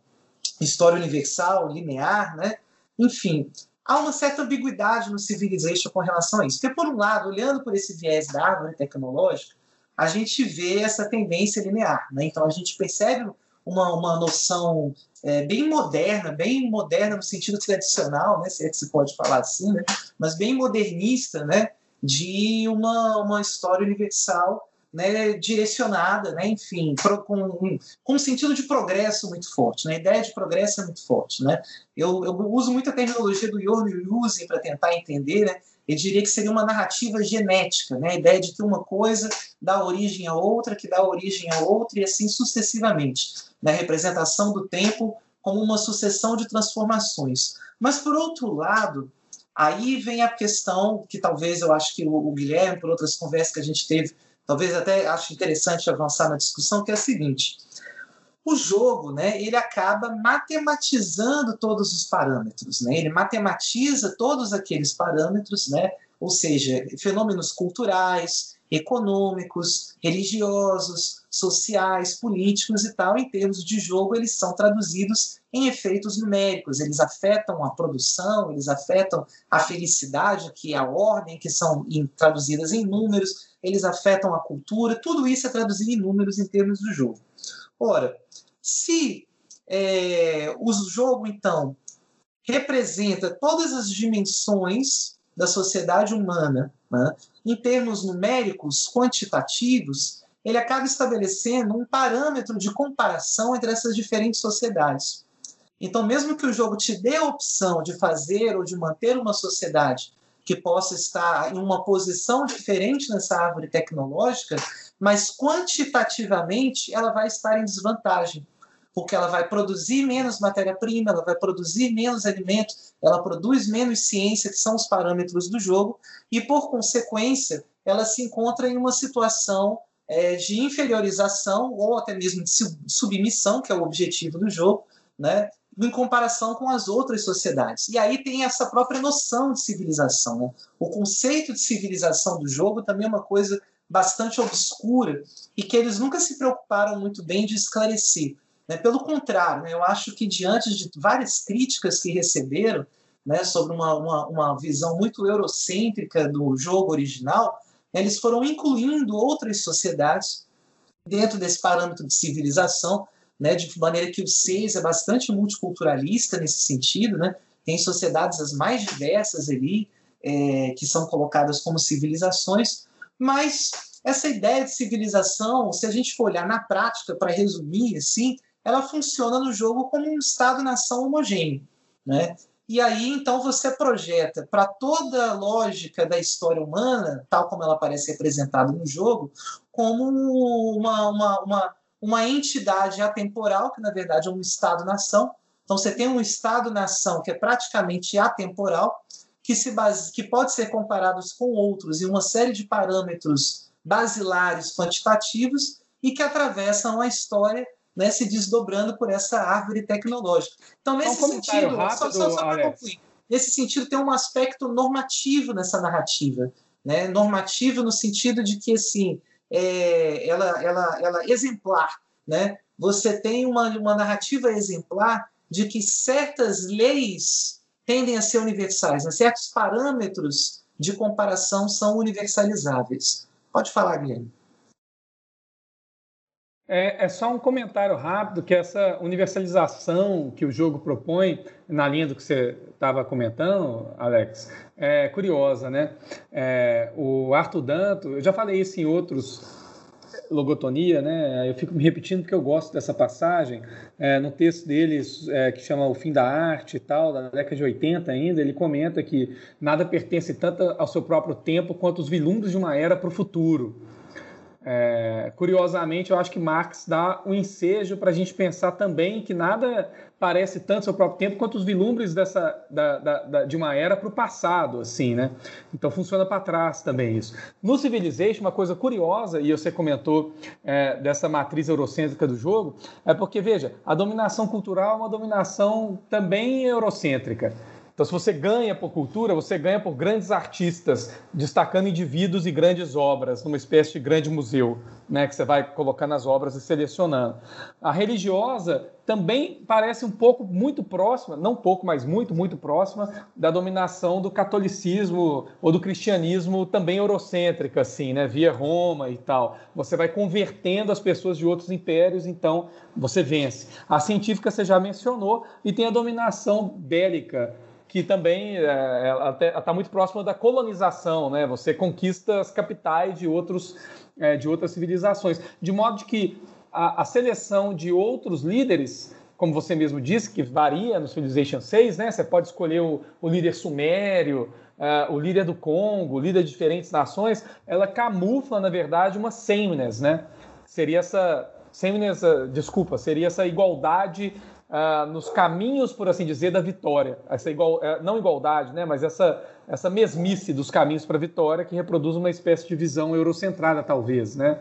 história universal, linear, né? Enfim, há uma certa ambiguidade no Civilization com relação a isso. Porque, por um lado, olhando por esse viés da árvore tecnológica, a gente vê essa tendência linear. Né? Então, a gente percebe uma, uma noção é, bem moderna, bem moderna no sentido tradicional, né? se é que se pode falar assim, né? mas bem modernista, né? de uma, uma história universal né, direcionada, né, enfim, pro, com, com um sentido de progresso muito forte. Né, a ideia de progresso é muito forte. Né? Eu, eu uso muito a terminologia do Yorn Yuzi para tentar entender. Né? Eu diria que seria uma narrativa genética, né? a ideia de que uma coisa dá origem a outra, que dá origem a outra, e assim sucessivamente. Na né? representação do tempo como uma sucessão de transformações. Mas, por outro lado, aí vem a questão que talvez eu acho que o Guilherme, por outras conversas que a gente teve talvez até acho interessante avançar na discussão, que é a seguinte. O jogo, né, ele acaba matematizando todos os parâmetros, né? Ele matematiza todos aqueles parâmetros, né? Ou seja, fenômenos culturais, econômicos, religiosos, sociais, políticos e tal, em termos de jogo, eles são traduzidos em efeitos numéricos. Eles afetam a produção, eles afetam a felicidade, que é a ordem, que são traduzidas em números, eles afetam a cultura, tudo isso é traduzido em números em termos do jogo. Ora, se é, o jogo, então, representa todas as dimensões da sociedade humana, né, em termos numéricos, quantitativos, ele acaba estabelecendo um parâmetro de comparação entre essas diferentes sociedades. Então, mesmo que o jogo te dê a opção de fazer ou de manter uma sociedade que possa estar em uma posição diferente nessa árvore tecnológica, mas quantitativamente ela vai estar em desvantagem, porque ela vai produzir menos matéria-prima, ela vai produzir menos alimento, ela produz menos ciência, que são os parâmetros do jogo, e por consequência, ela se encontra em uma situação é, de inferiorização ou até mesmo de submissão, que é o objetivo do jogo, né? em comparação com as outras sociedades. E aí tem essa própria noção de civilização. Né? O conceito de civilização do jogo também é uma coisa bastante obscura e que eles nunca se preocuparam muito bem de esclarecer. Né? Pelo contrário, né? eu acho que diante de várias críticas que receberam né, sobre uma, uma, uma visão muito eurocêntrica do jogo original, eles foram incluindo outras sociedades dentro desse parâmetro de civilização, né, de maneira que o 6 é bastante multiculturalista nesse sentido, né? tem sociedades as mais diversas ali, é, que são colocadas como civilizações, mas essa ideia de civilização, se a gente for olhar na prática, para resumir assim, ela funciona no jogo como um Estado-nação homogêneo. Né? E aí, então, você projeta para toda a lógica da história humana, tal como ela aparece representada no jogo, como uma, uma, uma uma entidade atemporal, que na verdade é um Estado-nação. Então você tem um Estado-nação que é praticamente atemporal, que, se base, que pode ser comparado com outros em uma série de parâmetros basilares quantitativos e que atravessam a história né, se desdobrando por essa árvore tecnológica. Então, nesse um sentido, rápido, só, só, só para concluir, nesse sentido tem um aspecto normativo nessa narrativa, né? normativo no sentido de que assim é, ela, ela, ela exemplar. Né? Você tem uma, uma narrativa exemplar de que certas leis tendem a ser universais, né? certos parâmetros de comparação são universalizáveis. Pode falar, Guilherme. É, é, só um comentário rápido que essa universalização que o jogo propõe, na linha do que você estava comentando, Alex, é curiosa, né? É, o Arthur Danto, eu já falei isso em outros logotonia, né? Eu fico me repetindo porque eu gosto dessa passagem. É, no texto dele, é, que chama O Fim da Arte e tal, da década de 80 ainda, ele comenta que nada pertence tanto ao seu próprio tempo quanto os vilumbres de uma era para o futuro. É, curiosamente, eu acho que Marx dá um ensejo para a gente pensar também que nada parece tanto seu próprio tempo quanto os vilumbres dessa, da, da, da, de uma era para o passado, assim, né? Então funciona para trás também isso. No Civilization, uma coisa curiosa, e você comentou é, dessa matriz eurocêntrica do jogo, é porque, veja, a dominação cultural é uma dominação também eurocêntrica. Então, se você ganha por cultura, você ganha por grandes artistas, destacando indivíduos e grandes obras, numa espécie de grande museu, né, que você vai colocando as obras e selecionando. A religiosa também parece um pouco muito próxima, não pouco, mas muito, muito próxima da dominação do catolicismo ou do cristianismo também eurocêntrica, assim, né, via Roma e tal. Você vai convertendo as pessoas de outros impérios, então você vence. A científica você já mencionou e tem a dominação bélica que também é, está muito próxima da colonização, né? Você conquista as capitais de, outros, é, de outras civilizações, de modo que a, a, seleção de outros líderes, como você mesmo disse, que varia no Civilization 6, né? Você pode escolher o, o líder sumério, uh, o líder do Congo, o líder de diferentes nações, ela camufla, na verdade, uma sameness, né? Seria essa sameness, uh, desculpa, seria essa igualdade uh, nos caminhos, por assim dizer, da vitória. Essa igual, uh, não igualdade, né, mas essa, essa mesmice dos caminhos para a vitória que reproduz uma espécie de visão eurocentrada, talvez, né?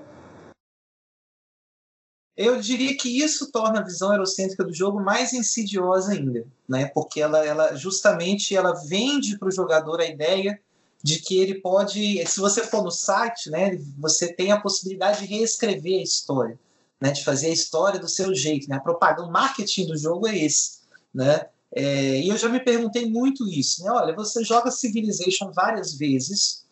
Eu diria que isso torna a visão eurocêntrica do jogo mais insidiosa ainda, né? Porque ela, ela justamente ela vende para o jogador a ideia de que ele pode, se você for no site, né, você tem a possibilidade de reescrever a história né, de fazer a história do seu jeito. Né? A propaganda, o marketing do jogo é esse. Né? É, e eu já me perguntei muito isso. Né? Olha, você joga Civilization várias vezes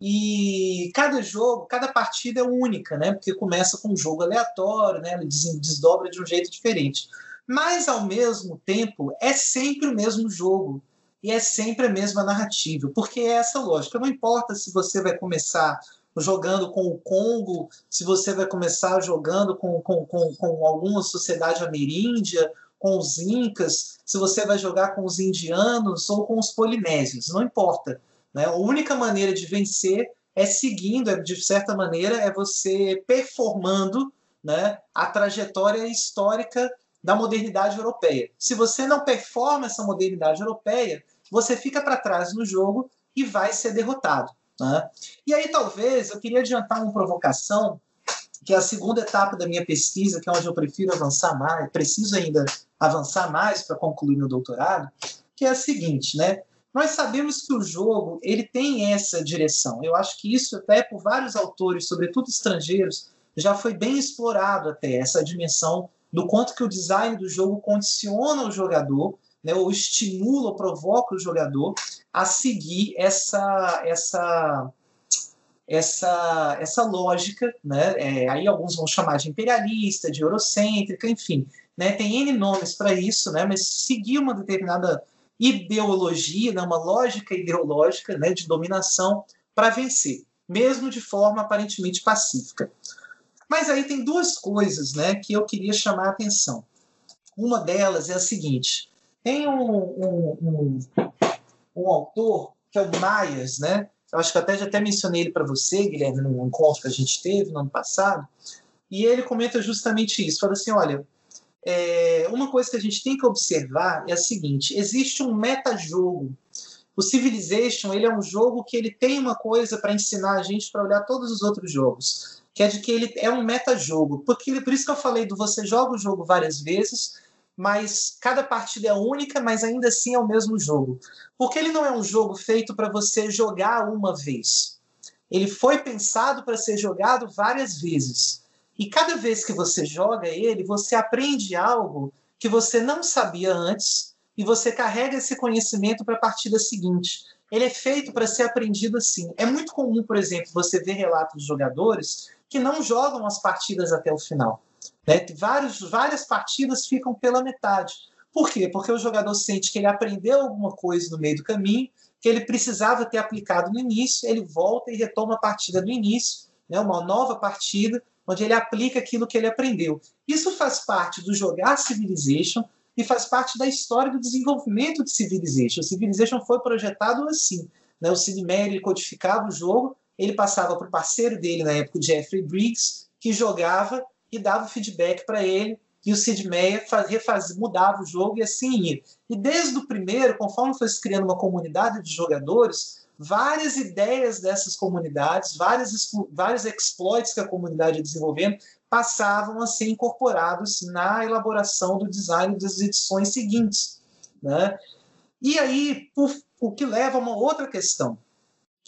e cada jogo, cada partida é única, né? porque começa com um jogo aleatório, né? desdobra de um jeito diferente. Mas, ao mesmo tempo, é sempre o mesmo jogo e é sempre a mesma narrativa, porque é essa lógica. Não importa se você vai começar jogando com o Congo, se você vai começar jogando com, com, com, com alguma sociedade ameríndia, com os incas, se você vai jogar com os indianos ou com os polinésios, não importa. Né? A única maneira de vencer é seguindo, é, de certa maneira, é você performando né, a trajetória histórica da modernidade europeia. Se você não performa essa modernidade europeia, você fica para trás no jogo e vai ser derrotado. Né? E aí, talvez, eu queria adiantar uma provocação, que é a segunda etapa da minha pesquisa, que é onde eu prefiro avançar mais, preciso ainda avançar mais para concluir meu doutorado, que é a seguinte, né? Nós sabemos que o jogo ele tem essa direção. Eu acho que isso até por vários autores, sobretudo estrangeiros, já foi bem explorado até essa dimensão do quanto que o design do jogo condiciona o jogador, né, ou estimula, ou provoca o jogador a seguir essa essa essa essa lógica, né? É, aí alguns vão chamar de imperialista, de eurocêntrica, enfim, né? Tem n nomes para isso, né? Mas seguir uma determinada ideologia, né? uma lógica ideológica, né? De dominação para vencer, mesmo de forma aparentemente pacífica. Mas aí tem duas coisas né, que eu queria chamar a atenção. Uma delas é a seguinte: tem um, um, um, um autor, que é o Myers, né? Eu acho que até já até mencionei ele para você, Guilherme, num encontro que a gente teve no ano passado, e ele comenta justamente isso. Fala assim: olha, é, uma coisa que a gente tem que observar é a seguinte: existe um metajogo. O Civilization ele é um jogo que ele tem uma coisa para ensinar a gente para olhar todos os outros jogos que é de que ele é um metajogo. Porque, por isso que eu falei do você joga o jogo várias vezes, mas cada partida é única, mas ainda assim é o mesmo jogo. Porque ele não é um jogo feito para você jogar uma vez. Ele foi pensado para ser jogado várias vezes. E cada vez que você joga ele, você aprende algo que você não sabia antes e você carrega esse conhecimento para a partida seguinte. Ele é feito para ser aprendido assim. É muito comum, por exemplo, você ver relatos de jogadores que não jogam as partidas até o final. Né? Vários, várias partidas ficam pela metade. Por quê? Porque o jogador sente que ele aprendeu alguma coisa no meio do caminho, que ele precisava ter aplicado no início, ele volta e retoma a partida do início, né? uma nova partida, onde ele aplica aquilo que ele aprendeu. Isso faz parte do jogar Civilization e faz parte da história do desenvolvimento de Civilization. O Civilization foi projetado assim. Né? O Sid Meier codificava o jogo ele passava para o parceiro dele na época, o Jeffrey Briggs, que jogava e dava feedback para ele, e o Sid Meier refaz, mudava o jogo e assim ia. E desde o primeiro, conforme foi se criando uma comunidade de jogadores, várias ideias dessas comunidades, várias, vários exploits que a comunidade ia desenvolvendo, passavam a ser incorporados na elaboração do design das edições seguintes. Né? E aí, por, o que leva a uma outra questão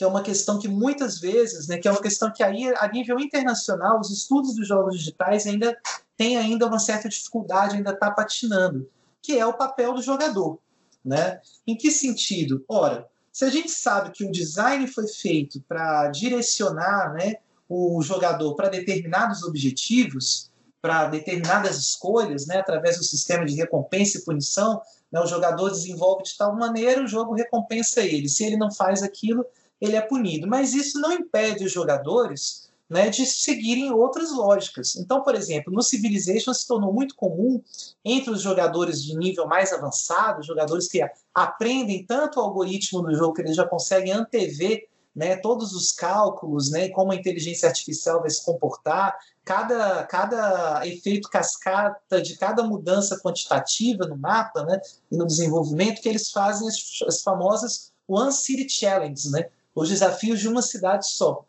que é uma questão que muitas vezes, né, que é uma questão que aí a nível internacional os estudos dos jogos digitais ainda têm ainda uma certa dificuldade, ainda está patinando, que é o papel do jogador, né? Em que sentido? Ora, se a gente sabe que o design foi feito para direcionar, né, o jogador para determinados objetivos, para determinadas escolhas, né, através do sistema de recompensa e punição, né, o jogador desenvolve de tal maneira, o jogo recompensa ele. Se ele não faz aquilo, ele é punido. Mas isso não impede os jogadores né, de seguirem outras lógicas. Então, por exemplo, no Civilization se tornou muito comum entre os jogadores de nível mais avançado, jogadores que aprendem tanto o algoritmo do jogo que eles já conseguem antever né, todos os cálculos, né, como a inteligência artificial vai se comportar, cada, cada efeito cascata de cada mudança quantitativa no mapa né, e no desenvolvimento, que eles fazem as, as famosas One City Challenges, né, os desafios de uma cidade só,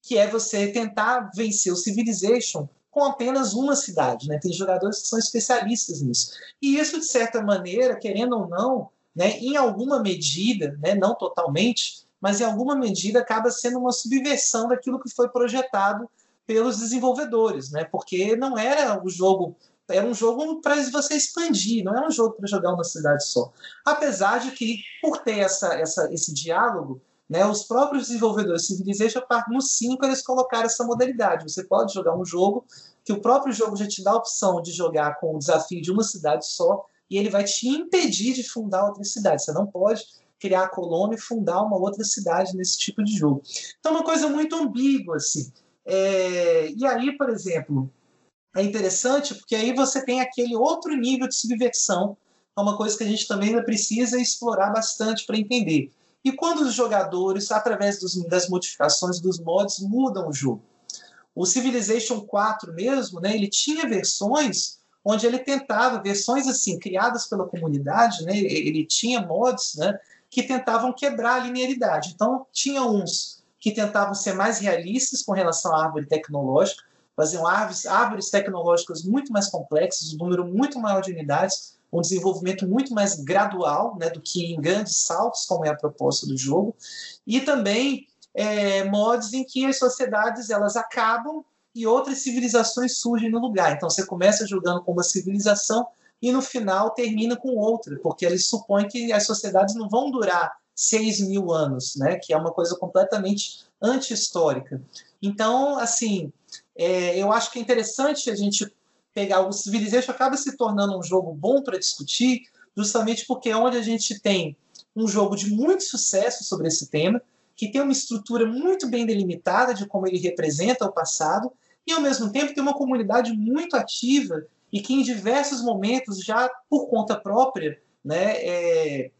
que é você tentar vencer o Civilization com apenas uma cidade. Né? Tem jogadores que são especialistas nisso. E isso, de certa maneira, querendo ou não, né, em alguma medida, né, não totalmente, mas em alguma medida acaba sendo uma subversão daquilo que foi projetado pelos desenvolvedores, né? Porque não era o jogo, era um jogo para você expandir, não era um jogo para jogar uma cidade só. Apesar de que, por ter essa, essa, esse diálogo, né? Os próprios desenvolvedores Civilization, no 5, eles colocaram essa modalidade. Você pode jogar um jogo que o próprio jogo já te dá a opção de jogar com o desafio de uma cidade só e ele vai te impedir de fundar outra cidade. Você não pode criar a colônia e fundar uma outra cidade nesse tipo de jogo. Então, é uma coisa muito ambígua, assim. É... E aí, por exemplo, é interessante porque aí você tem aquele outro nível de subversão, é uma coisa que a gente também precisa explorar bastante para entender e quando os jogadores, através dos, das modificações dos mods, mudam o jogo. O Civilization 4 mesmo, né, ele tinha versões onde ele tentava, versões assim, criadas pela comunidade, né, ele tinha mods né, que tentavam quebrar a linearidade. Então, tinha uns que tentavam ser mais realistas com relação à árvore tecnológica, faziam árvores, árvores tecnológicas muito mais complexas, um número muito maior de unidades, um desenvolvimento muito mais gradual né, do que em grandes saltos, como é a proposta do jogo, e também é, modos em que as sociedades elas acabam e outras civilizações surgem no lugar. Então você começa jogando com uma civilização e no final termina com outra, porque eles supõem que as sociedades não vão durar 6 mil anos, né? que é uma coisa completamente anti-histórica. Então, assim, é, eu acho que é interessante a gente pegar o Civilization acaba se tornando um jogo bom para discutir, justamente porque é onde a gente tem um jogo de muito sucesso sobre esse tema, que tem uma estrutura muito bem delimitada de como ele representa o passado, e ao mesmo tempo tem uma comunidade muito ativa e que em diversos momentos, já por conta própria, né, é,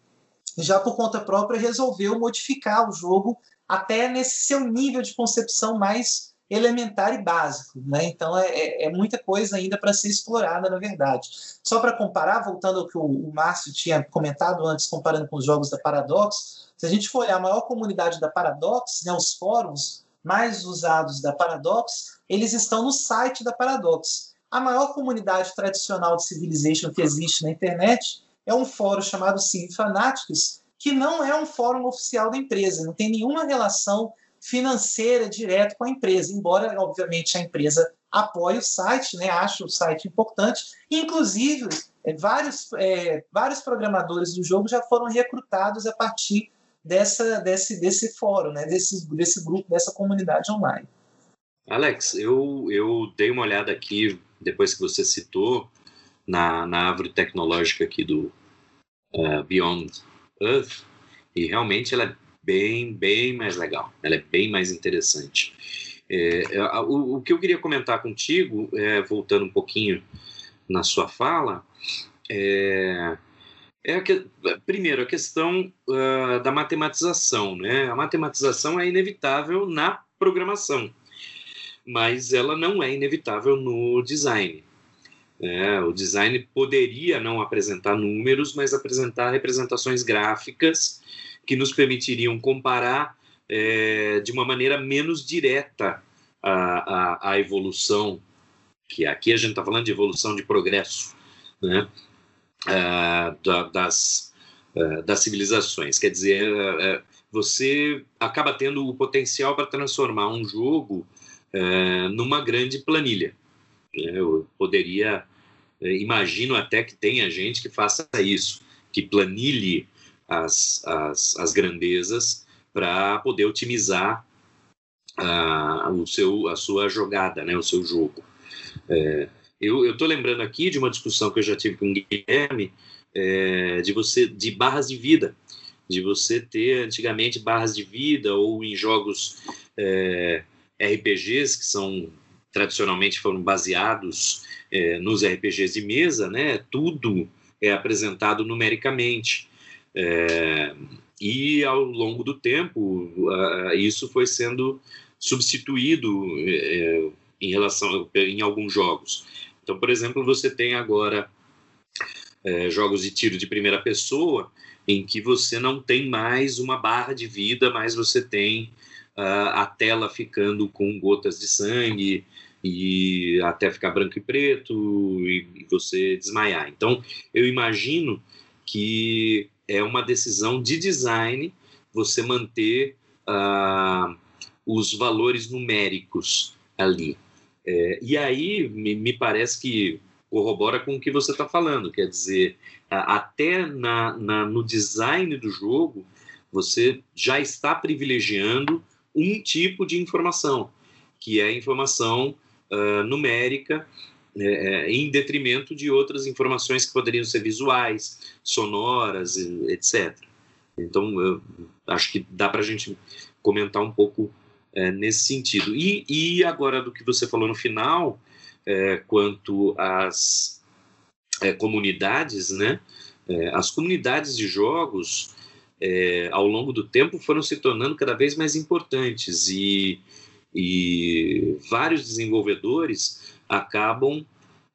já por conta própria resolveu modificar o jogo até nesse seu nível de concepção mais elementar e básico. Né? Então é, é, é muita coisa ainda para ser explorada, na verdade. Só para comparar, voltando ao que o, o Márcio tinha comentado antes, comparando com os jogos da Paradox, se a gente for olhar a maior comunidade da Paradox, né, os fóruns mais usados da Paradox, eles estão no site da Paradox. A maior comunidade tradicional de Civilization que existe na internet é um fórum chamado Civ Fanatics, que não é um fórum oficial da empresa, não tem nenhuma relação financeira direta com a empresa, embora, obviamente, a empresa apoie o site, né, acha o site importante. Inclusive, é, vários, é, vários programadores do jogo já foram recrutados a partir dessa, desse, desse fórum, né, desse, desse grupo, dessa comunidade online. Alex, eu, eu dei uma olhada aqui, depois que você citou, na, na árvore tecnológica aqui do uh, Beyond Earth, e realmente ela é bem, bem mais legal, ela é bem mais interessante. É, é o, o, que eu queria comentar contigo, é, voltando um pouquinho na sua fala, é, é a que, primeiro a questão uh, da matematização, né? A matematização é inevitável na programação, mas ela não é inevitável no design. É, o design poderia não apresentar números, mas apresentar representações gráficas que nos permitiriam comparar é, de uma maneira menos direta a, a, a evolução, que aqui a gente está falando de evolução de progresso, né? uh, da, das, uh, das civilizações. Quer dizer, uh, você acaba tendo o potencial para transformar um jogo numa grande planilha. Eu poderia, imagino até que tenha gente que faça isso, que planilhe as, as, as grandezas para poder otimizar o seu, a sua jogada, né, o seu jogo. É, eu estou lembrando aqui de uma discussão que eu já tive com o Guilherme, é, de você de barras de vida, de você ter antigamente barras de vida ou em jogos é, RPGs que são tradicionalmente foram baseados é, nos RPGs de mesa, né? Tudo é apresentado numericamente. É, e ao longo do tempo, isso foi sendo substituído é, em relação em alguns jogos. Então, por exemplo, você tem agora é, jogos de tiro de primeira pessoa em que você não tem mais uma barra de vida, mas você tem uh, a tela ficando com gotas de sangue e até ficar branco e preto e você desmaiar. Então, eu imagino que é uma decisão de design você manter uh, os valores numéricos ali. É, e aí me, me, parece que corrobora com o que você está falando, quer dizer, até na, na, no design do jogo você já está privilegiando um tipo de informação, que é a informação uh, numérica, é, em detrimento de outras informações que poderiam ser visuais, sonoras, etc. Então, eu acho que dá para a gente comentar um pouco é, nesse sentido. E, e agora, do que você falou no final, é, quanto às é, comunidades, né? É, as comunidades de jogos, é, ao longo do tempo, foram se tornando cada vez mais importantes e, e vários desenvolvedores acabam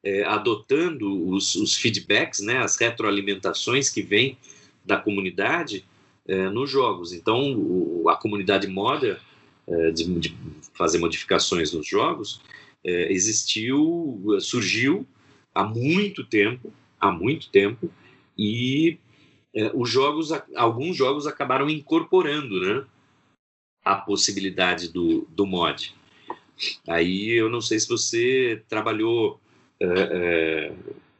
é, adotando os, os, feedbacks, né, as retroalimentações que vêm da comunidade é, nos jogos. Então, o, a comunidade moda é, de, de, fazer modificações nos jogos é, existiu, surgiu há muito tempo, há muito tempo, e é, os jogos, alguns jogos acabaram incorporando, né, a possibilidade do, do mod. Aí eu não sei se você trabalhou é, é,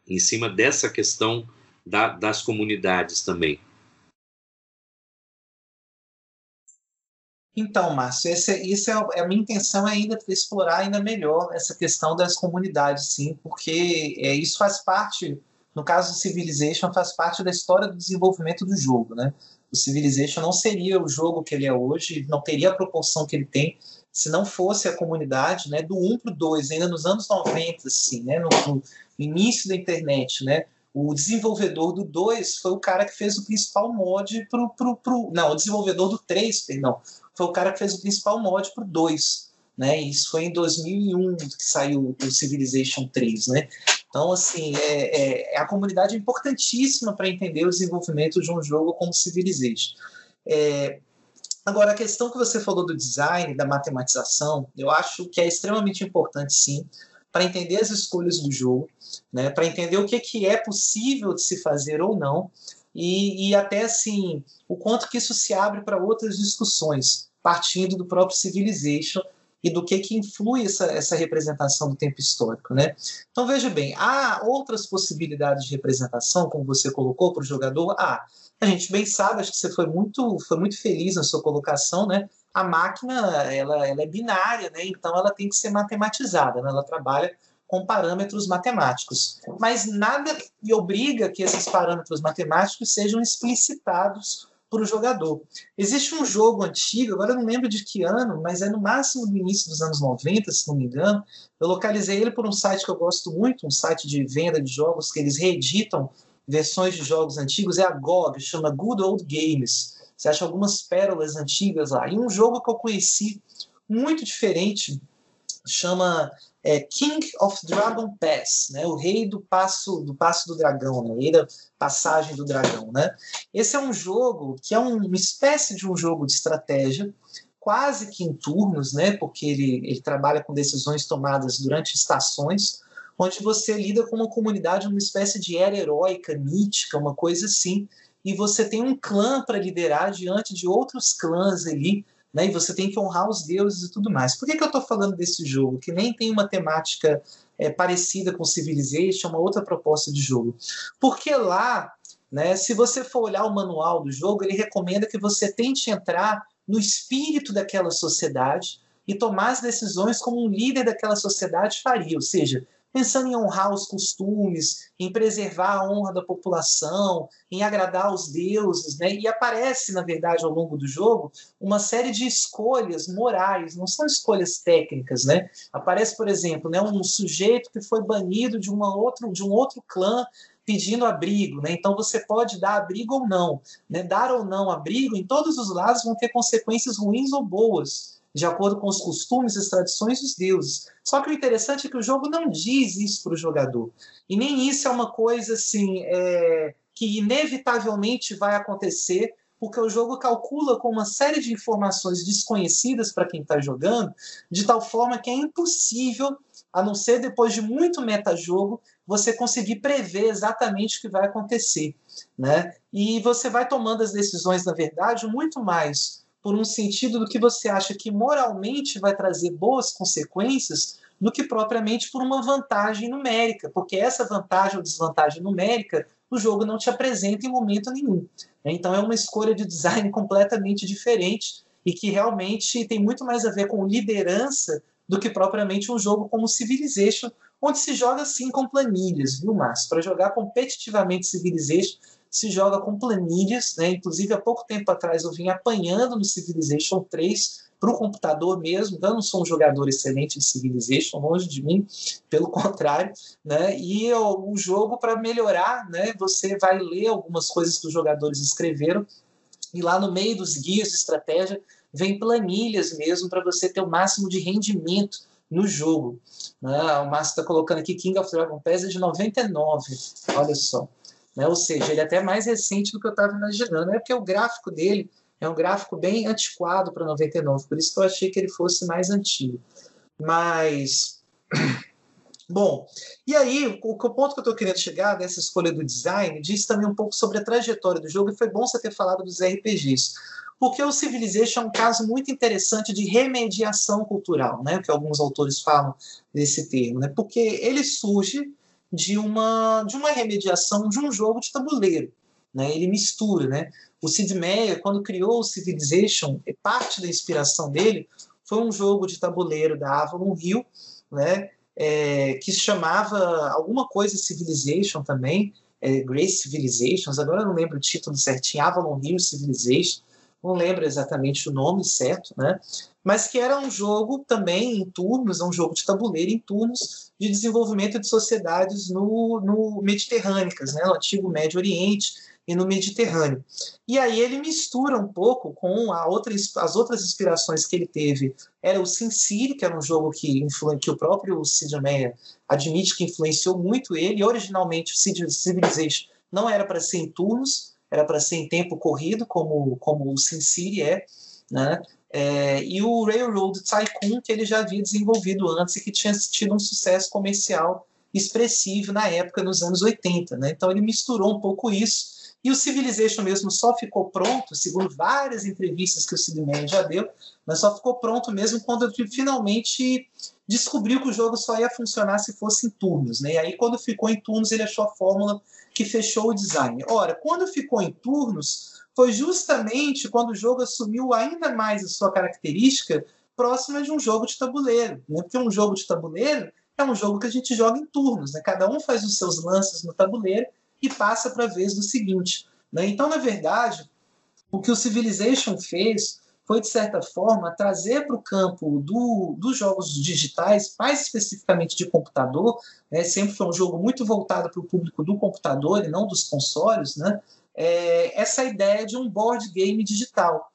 em cima dessa questão da, das comunidades também. Então, Márcio, esse, isso é, é, a minha intenção é ainda explorar ainda melhor essa questão das comunidades, sim, porque é, isso faz parte, no caso do Civilization, faz parte da história do desenvolvimento do jogo, né? O Civilization não seria o jogo que ele é hoje, não teria a proporção que ele tem se não fosse a comunidade, né, do 1 para o 2, ainda nos anos 90, assim, né, no, no início da internet, né, o desenvolvedor do 2 foi o cara que fez o principal mod pro, pro, pro. Não, o desenvolvedor do 3, perdão, foi o cara que fez o principal mod pro 2. Né? Isso foi em 2001 que saiu o Civilization 3. Né? Então, assim, é, é a comunidade é importantíssima para entender o desenvolvimento de um jogo como Civilization. É, agora, a questão que você falou do design, da matematização, eu acho que é extremamente importante, sim, para entender as escolhas do jogo, né, para entender o que, que é possível de se fazer ou não, e, e até assim o quanto que isso se abre para outras discussões, partindo do próprio Civilization e do que, que influi essa, essa representação do tempo histórico. Né? Então veja bem, há outras possibilidades de representação, como você colocou para o jogador? Ah, a gente bem sabe, acho que você foi muito, foi muito feliz na sua colocação, né? a máquina ela, ela é binária, né? então ela tem que ser matematizada, né? ela trabalha com parâmetros matemáticos. Mas nada lhe obriga que esses parâmetros matemáticos sejam explicitados para o jogador. Existe um jogo antigo, agora eu não lembro de que ano, mas é no máximo do início dos anos 90, se não me engano. Eu localizei ele por um site que eu gosto muito, um site de venda de jogos que eles reeditam versões de jogos antigos, é a GOG, chama Good Old Games. Você acha algumas pérolas antigas lá. E um jogo que eu conheci muito diferente chama é, King of Dragon Pass, né? o rei do passo do passo do dragão, né? o rei da passagem do dragão. Né? Esse é um jogo que é uma espécie de um jogo de estratégia, quase que em turnos, né? porque ele, ele trabalha com decisões tomadas durante estações, onde você lida com uma comunidade, uma espécie de era heróica, mítica, uma coisa assim, e você tem um clã para liderar diante de outros clãs ali, né? e você tem que honrar os deuses e tudo mais. Por que, que eu estou falando desse jogo, que nem tem uma temática é, parecida com Civilization, uma outra proposta de jogo? Porque lá, né, se você for olhar o manual do jogo, ele recomenda que você tente entrar no espírito daquela sociedade e tomar as decisões como um líder daquela sociedade faria, ou seja, pensando em honrar os costumes, em preservar a honra da população, em agradar os deuses, né? E aparece, na verdade, ao longo do jogo, uma série de escolhas morais, não são escolhas técnicas, né? Aparece, por exemplo, né, um sujeito que foi banido de, uma outra, de um outro clã pedindo abrigo, né? Então você pode dar abrigo ou não, né? Dar ou não abrigo em todos os lados vão ter consequências ruins ou boas de acordo com os costumes, as tradições dos deuses. Só que o interessante é que o jogo não diz isso para o jogador. E nem isso é uma coisa assim é, que inevitavelmente vai acontecer, porque o jogo calcula com uma série de informações desconhecidas para quem está jogando, de tal forma que é impossível, a não ser depois de muito metajogo, você conseguir prever exatamente o que vai acontecer. Né? E você vai tomando as decisões, na verdade, muito mais por um sentido do que você acha que moralmente vai trazer boas consequências do que propriamente por uma vantagem numérica, porque essa vantagem ou desvantagem numérica o jogo não te apresenta em momento nenhum. Né? Então é uma escolha de design [laughs] completamente diferente e que realmente tem muito mais a ver com liderança do que propriamente um jogo como Civilization, onde se joga sim com planilhas, viu, Márcio? Para jogar competitivamente Civilization, se joga com planilhas, né? Inclusive, há pouco tempo atrás eu vim apanhando no Civilization 3 para o computador mesmo. Então, eu não sou um jogador excelente de Civilization, longe de mim, pelo [laughs] contrário. Né? E o jogo, para melhorar, né, você vai ler algumas coisas que os jogadores escreveram E lá no meio dos guias de estratégia vem planilhas mesmo para você ter o máximo de rendimento no jogo. Né? O Márcio está colocando aqui King of Dragon Pass é de 99, olha só. Né? Ou seja, ele é até mais recente do que eu estava imaginando. É porque o gráfico dele é um gráfico bem antiquado para 99, por isso que eu achei que ele fosse mais antigo. Mas. [clears throat] Bom, e aí, o, o ponto que eu estou querendo chegar dessa escolha do design diz também um pouco sobre a trajetória do jogo, e foi bom você ter falado dos RPGs. Porque o Civilization é um caso muito interessante de remediação cultural, né? que alguns autores falam desse termo, né? porque ele surge de uma, de uma remediação de um jogo de tabuleiro. Né? Ele mistura. Né? O Sid Meier, quando criou o Civilization, parte da inspiração dele foi um jogo de tabuleiro da Avalon Hill, né? É, que se chamava alguma coisa Civilization também, é, Great Civilizations, agora eu não lembro o título certinho, Avalon Hill Civilization, não lembro exatamente o nome certo, né? mas que era um jogo também em turnos, um jogo de tabuleiro em turnos de desenvolvimento de sociedades no, no Mediterrâneas, né? no antigo Médio Oriente e no Mediterrâneo. E aí ele mistura um pouco com outra, as outras inspirações que ele teve. Era o Sin City, que era um jogo que, que o próprio Sid Meier admite que influenciou muito ele. Originalmente, o Civilization não era para ser em turnos, era para ser em tempo corrido, como, como o SimCity é, né? É, e o Railroad Tycoon, que ele já havia desenvolvido antes e que tinha tido um sucesso comercial expressivo na época, nos anos 80. Né? Então ele misturou um pouco isso. E o Civilization mesmo só ficou pronto, segundo várias entrevistas que o Sid Meier já deu, mas só ficou pronto mesmo quando ele finalmente descobriu que o jogo só ia funcionar se fosse em turnos. Né? E aí, quando ficou em turnos, ele achou a fórmula que fechou o design. Ora, quando ficou em turnos, foi justamente quando o jogo assumiu ainda mais a sua característica próxima de um jogo de tabuleiro. Né? Porque um jogo de tabuleiro é um jogo que a gente joga em turnos. Né? Cada um faz os seus lances no tabuleiro e passa para a vez do seguinte. Né? Então, na verdade, o que o Civilization fez foi, de certa forma, trazer para o campo do, dos jogos digitais, mais especificamente de computador, né, sempre foi um jogo muito voltado para o público do computador e não dos consoles, né, é, essa ideia de um board game digital.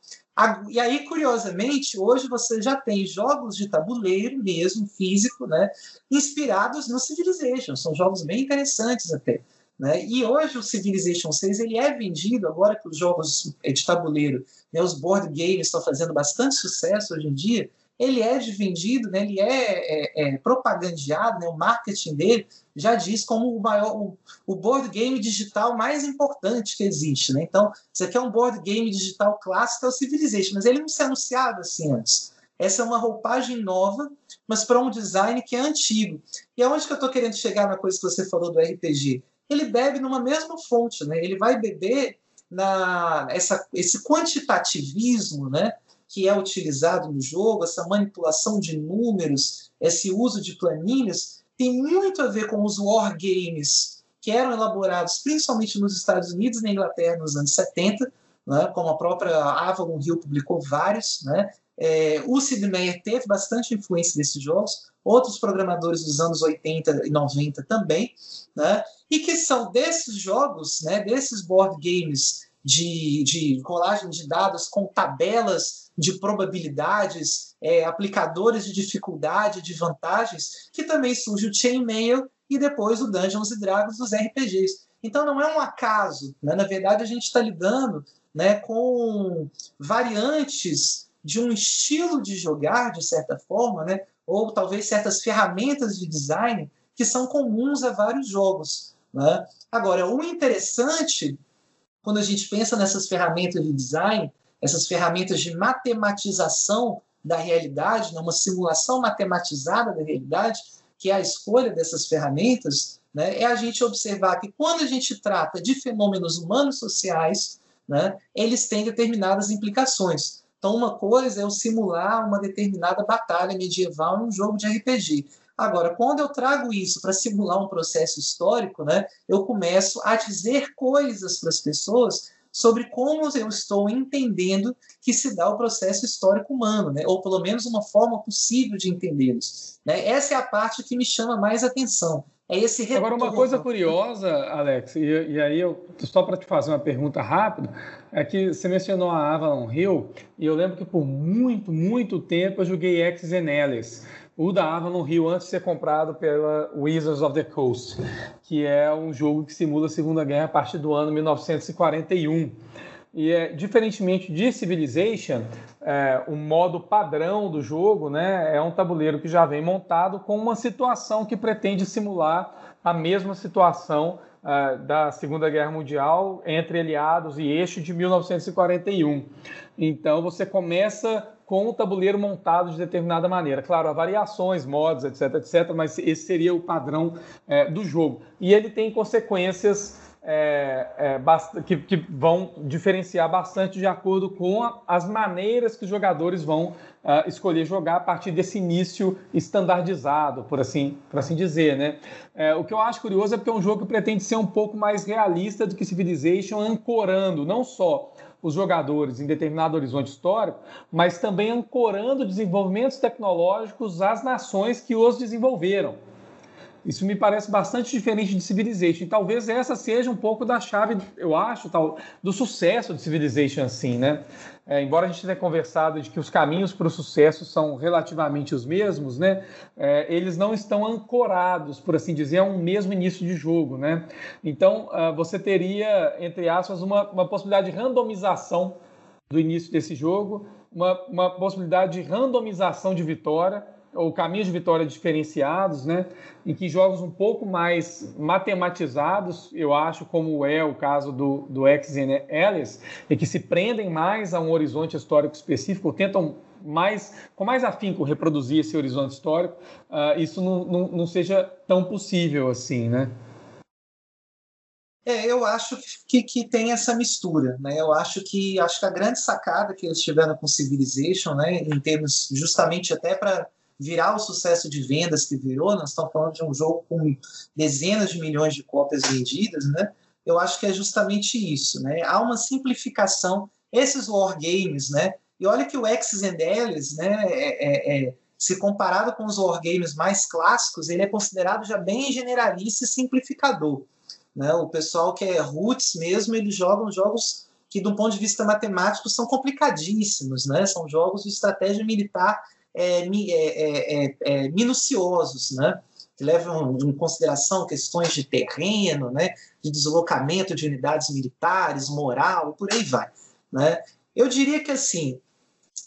E aí, curiosamente, hoje você já tem jogos de tabuleiro mesmo, físico, né, inspirados no Civilization. São jogos bem interessantes até. Né? E hoje o Civilization 6 ele é vendido, agora que os jogos de tabuleiro, né, os board games estão fazendo bastante sucesso hoje em dia, ele é vendido, né, ele é, é, é propagandeado, né, o marketing dele já diz como o maior, o, o, board game digital mais importante que existe. Né? Então, você quer um board game digital clássico, é o Civilization, mas ele não se é anunciado assim antes. Essa é uma roupagem nova, mas para um design que é antigo. E aonde que eu estou querendo chegar na coisa que você falou do RPG? Ele bebe numa mesma fonte, né? Ele vai beber na essa, esse quantitativismo, né? Que é utilizado no jogo, essa manipulação de números, esse uso de planilhas, tem muito a ver com os wargames que eram elaborados principalmente nos Estados Unidos e na Inglaterra nos anos 70, né, como a própria Avalon Hill publicou vários. Né, é, o Sid Meier teve bastante influência desses jogos, outros programadores dos anos 80 e 90 também, né? e que são desses jogos, né, desses board games de, de colagem de dados com tabelas de probabilidades, é, aplicadores de dificuldade, de vantagens, que também surge o Chainmail e depois o Dungeons e Dragons dos RPGs. Então não é um acaso, né? na verdade a gente está lidando né, com variantes de um estilo de jogar, de certa forma, né? ou talvez certas ferramentas de design que são comuns a vários jogos. Né? Agora, o interessante, quando a gente pensa nessas ferramentas de design, essas ferramentas de matematização da realidade, né? uma simulação matematizada da realidade, que é a escolha dessas ferramentas, né? é a gente observar que quando a gente trata de fenômenos humanos sociais, né? eles têm determinadas implicações. Então, uma coisa é eu simular uma determinada batalha medieval em um jogo de RPG. Agora, quando eu trago isso para simular um processo histórico, né, eu começo a dizer coisas para as pessoas sobre como eu estou entendendo que se dá o processo histórico humano, né? ou pelo menos uma forma possível de entendê-los. Né? Essa é a parte que me chama mais atenção. é esse retorno. Agora, uma coisa curiosa, Alex, e, e aí eu, só para te fazer uma pergunta rápida, é que você mencionou a Avalon Hill, e eu lembro que por muito, muito tempo eu joguei Alice o da Avalon Hill antes de ser comprado pela Wizards of the Coast, que é um jogo que simula a Segunda Guerra a partir do ano 1941. E é, diferentemente de Civilization, é, o modo padrão do jogo né, é um tabuleiro que já vem montado com uma situação que pretende simular a mesma situação é, da Segunda Guerra Mundial entre aliados e eixo de 1941. Então você começa com o tabuleiro montado de determinada maneira. Claro, há variações, modos, etc, etc, mas esse seria o padrão é, do jogo. E ele tem consequências é, é, que, que, vão diferenciar bastante de acordo com a, as maneiras que os jogadores vão uh, escolher jogar a partir desse início estandardizado, por assim, por assim dizer. Né? É, o que eu acho curioso é porque é um jogo que pretende ser um pouco mais realista do que Civilization, ancorando não só os jogadores em determinado horizonte histórico, mas também ancorando desenvolvimentos tecnológicos às nações que os desenvolveram. Isso me parece bastante diferente de Civilization. Talvez essa seja um pouco da chave, eu acho, tal, do sucesso de Civilization, assim, né? É, embora a gente tenha conversado de que os caminhos para o sucesso são relativamente os mesmos, né? É, eles não estão ancorados, por assim dizer, a um mesmo início de jogo, né? Então, uh, você teria, entre aspas, uma, uma possibilidade de randomização do início desse jogo, uma, uma possibilidade de randomização de vitória, ou caminhos de vitória diferenciados, né? Em que jogos um pouco mais matematizados, eu acho, como é o caso do, do X e Alice, e que se prendem mais a um horizonte histórico específico, tentam mais, com mais afinco reproduzir esse horizonte histórico, uh, isso não, não, não seja tão possível assim, né? É, eu acho que, que tem essa mistura, né? Eu acho que acho que a grande sacada que eles tiveram com Civilization, né, em termos justamente até para virar o sucesso de vendas que virou, nós estamos falando de um jogo com dezenas de milhões de cópias vendidas, né? Eu acho que é justamente isso, né? Há uma simplificação, esses wargames, né? E olha que o X's and L's, né? É, é, é, se comparado com os wargames mais clássicos, ele é considerado já bem generalista e simplificador. Né? O pessoal que é roots mesmo, eles jogam jogos que, do ponto de vista matemático, são complicadíssimos, né? São jogos de estratégia militar é, é, é, é, minuciosos, né? que levam em consideração questões de terreno, né? de deslocamento de unidades militares, moral, por aí vai. Né? Eu diria que assim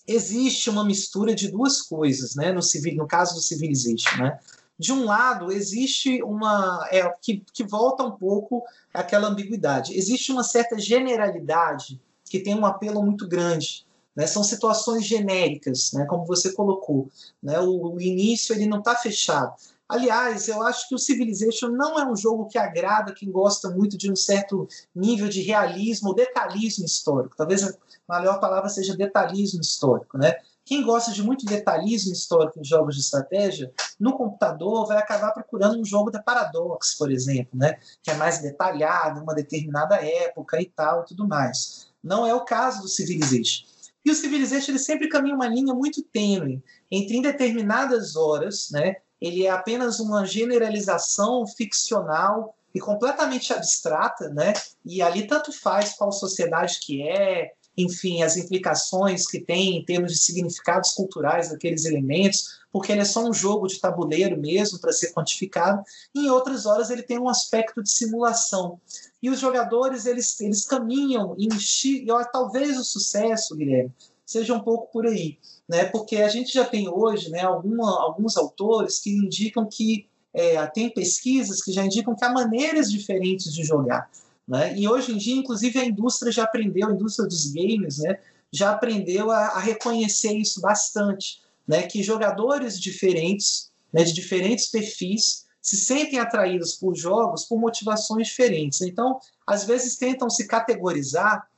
existe uma mistura de duas coisas, né? no, civil, no caso do Civilization. Né? De um lado, existe uma. É, que, que volta um pouco àquela ambiguidade. Existe uma certa generalidade que tem um apelo muito grande né? São situações genéricas, né? como você colocou. Né? O, o início ele não está fechado. Aliás, eu acho que o Civilization não é um jogo que agrada quem gosta muito de um certo nível de realismo ou detalhismo histórico. Talvez a melhor palavra seja detalhismo histórico. Né? Quem gosta de muito detalhismo histórico em jogos de estratégia, no computador vai acabar procurando um jogo da Paradox, por exemplo, né? que é mais detalhado, uma determinada época e tal e tudo mais. Não é o caso do Civilization. E o Civilization ele sempre caminha uma linha muito tênue entre em determinadas horas, né? Ele é apenas uma generalização ficcional e completamente abstrata, né? E ali tanto faz qual sociedade que é, enfim, as implicações que tem em termos de significados culturais daqueles elementos, porque ele é só um jogo de tabuleiro mesmo para ser quantificado. E em outras horas ele tem um aspecto de simulação. E os jogadores eles, eles caminham em talvez o sucesso, Guilherme, seja um pouco por aí, né? Porque a gente já tem hoje, né, alguma, alguns autores que indicam que é, tem pesquisas que já indicam que há maneiras diferentes de jogar. Né? E hoje em dia, inclusive, a indústria já aprendeu, a indústria dos games, né, já aprendeu a, a reconhecer isso bastante, né, que jogadores diferentes, né, de diferentes perfis, se sentem atraídos por jogos por motivações diferentes. Então, às vezes tentam se categorizar,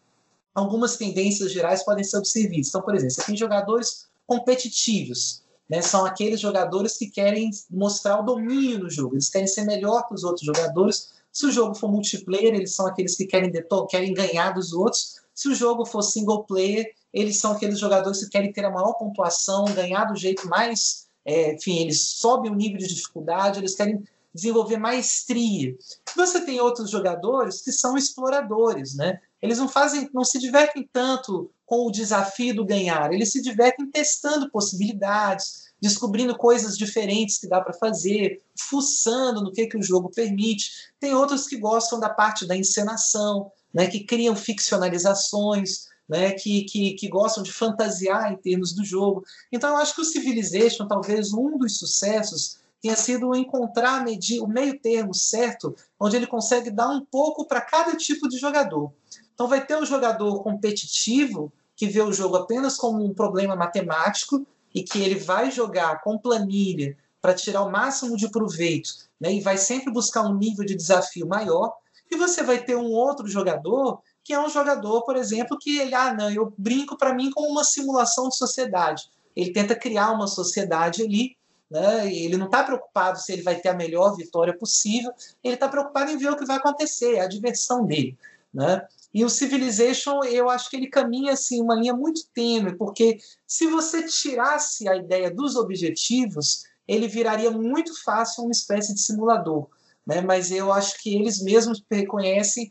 algumas tendências gerais podem ser observadas. Então, por exemplo, você tem jogadores competitivos, né, são aqueles jogadores que querem mostrar o domínio no jogo, eles querem ser melhor que os outros jogadores se o jogo for multiplayer, eles são aqueles que querem, querem ganhar dos outros. Se o jogo for single player, eles são aqueles jogadores que querem ter a maior pontuação, ganhar do jeito mais. É, enfim, eles sobem o nível de dificuldade, eles querem desenvolver maestria. Você tem outros jogadores que são exploradores, né? Eles não fazem, não se divertem tanto com o desafio do ganhar, eles se divertem testando possibilidades, descobrindo coisas diferentes que dá para fazer, fuçando no que, que o jogo permite. Tem outros que gostam da parte da encenação, né, que criam ficcionalizações, né, que, que, que gostam de fantasiar em termos do jogo. Então, eu acho que o Civilization, talvez um dos sucessos, tenha sido encontrar o meio termo certo, onde ele consegue dar um pouco para cada tipo de jogador. Então, vai ter o jogador competitivo, que vê o jogo apenas como um problema matemático e que ele vai jogar com planilha para tirar o máximo de proveito né, e vai sempre buscar um nível de desafio maior. E você vai ter um outro jogador que é um jogador, por exemplo, que ele, ah, não, eu brinco para mim como uma simulação de sociedade. Ele tenta criar uma sociedade ali, né? ele não está preocupado se ele vai ter a melhor vitória possível, ele está preocupado em ver o que vai acontecer, é a diversão dele. Né? E o Civilization, eu acho que ele caminha assim uma linha muito tênue, porque se você tirasse a ideia dos objetivos, ele viraria muito fácil uma espécie de simulador. Né? Mas eu acho que eles mesmos reconhecem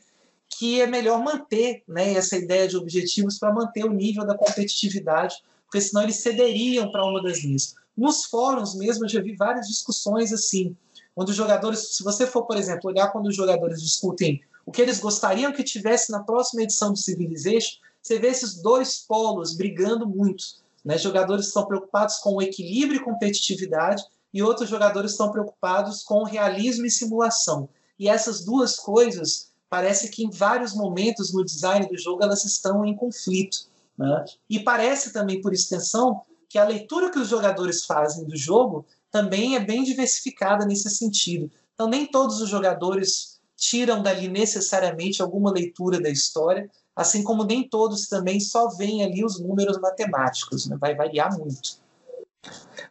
que é melhor manter né, essa ideia de objetivos para manter o nível da competitividade, porque senão eles cederiam para uma das linhas. Nos fóruns mesmo, eu já vi várias discussões assim, onde os jogadores, se você for, por exemplo, olhar quando os jogadores discutem o que eles gostariam que tivesse na próxima edição do Civilization, você vê esses dois polos brigando muito. Né? Jogadores estão preocupados com o equilíbrio e competitividade, e outros jogadores estão preocupados com realismo e simulação. E essas duas coisas parece que em vários momentos no design do jogo elas estão em conflito. Né? E parece também, por extensão, que a leitura que os jogadores fazem do jogo também é bem diversificada nesse sentido. Então, nem todos os jogadores tiram dali necessariamente alguma leitura da história, assim como nem todos também só veem ali os números matemáticos. Né? Vai variar muito.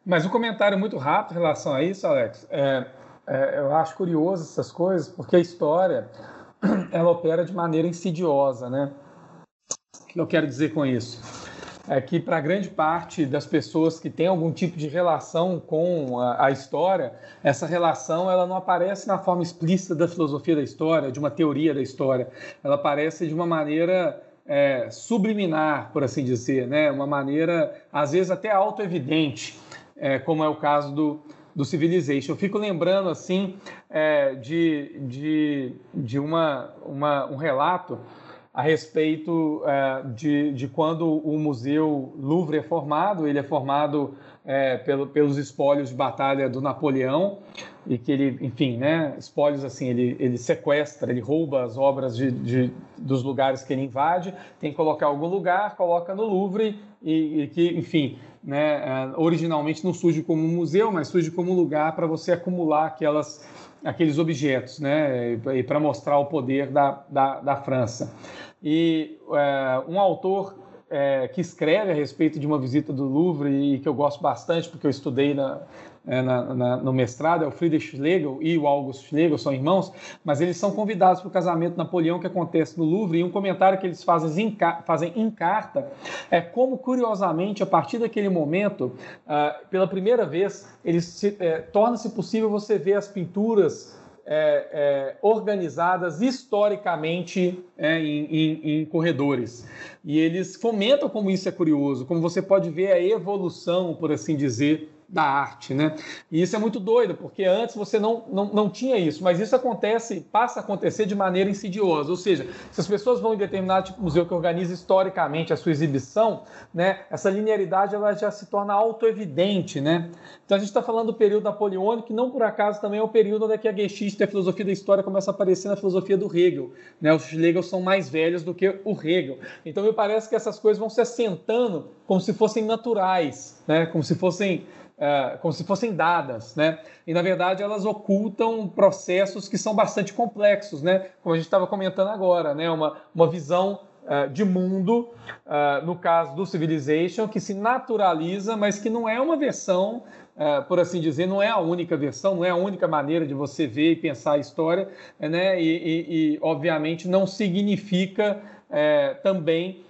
Mas um comentário muito rápido em relação a isso, Alex. É, é, eu acho curioso essas coisas, porque a história [clears throat] ela opera de maneira insidiosa, né? O que eu quero dizer com isso? É que para grande parte das pessoas que têm algum tipo de relação com a, a, história, essa relação ela não aparece na forma explícita da filosofia da história, de uma teoria da história. Ela aparece de uma maneira é, subliminar, por assim dizer, né? Uma maneira às vezes até autoevidente, é, como é o caso do, do Civilization. Eu fico lembrando assim é, de, de, de uma, uma, um relato a respeito é, de, de quando o Museu Louvre é formado. Ele é formado é, pelo, pelos espólios de batalha do Napoleão e que ele, enfim, né, espólios assim, ele, ele sequestra, ele rouba as obras de, de, dos lugares que ele invade, tem que colocar em algum lugar, coloca no Louvre e, e que, enfim, né, é, originalmente não surge como um museu, mas surge como um lugar para você acumular aquelas, aqueles objetos, né, e, para mostrar o poder da, da, da França. E é, um autor é, que escreve a respeito de uma visita do Louvre e que eu gosto bastante, porque eu estudei na, é, na, na, no mestrado, é o Friedrich Schlegel e o August Schlegel, são irmãos, mas eles são convidados para o casamento Napoleão que acontece no Louvre, e um comentário que eles fazem em, fazem em carta é como, curiosamente, a partir daquele momento, uh, pela primeira vez, eles é, torna-se possível você ver as pinturas é, é, organizadas historicamente é, em, em, em, corredores. E eles fomentam como isso é curioso, como você pode ver a evolução, por assim dizer, da arte, né? E isso é muito doido, porque antes você não, não, não tinha isso, mas isso acontece, passa a acontecer de maneira insidiosa, ou seja, se as pessoas vão em determinado tipo de museu que organiza historicamente a sua exibição, né, essa linearidade ela já se torna auto-evidente, né? Então a gente está falando do período napoleônico, que não por acaso também é o período onde a Geschichte, a filosofia da história, começa a aparecer na filosofia do Hegel, né? Os Hegel são mais velhos do que o Hegel. Então me parece que essas coisas vão se assentando como se fossem naturais, né? Como se fossem é, como se fossem dadas, né? E na verdade elas ocultam processos que são bastante complexos, né? Como a gente estava comentando agora, né? Uma, uma visão uh, de mundo, uh, no caso do Civilization, que se naturaliza, mas que não é uma versão Uh, por assim dizer, não é a única versão, não é a única maneira de você ver e pensar a história, né? e, e, e obviamente não significa também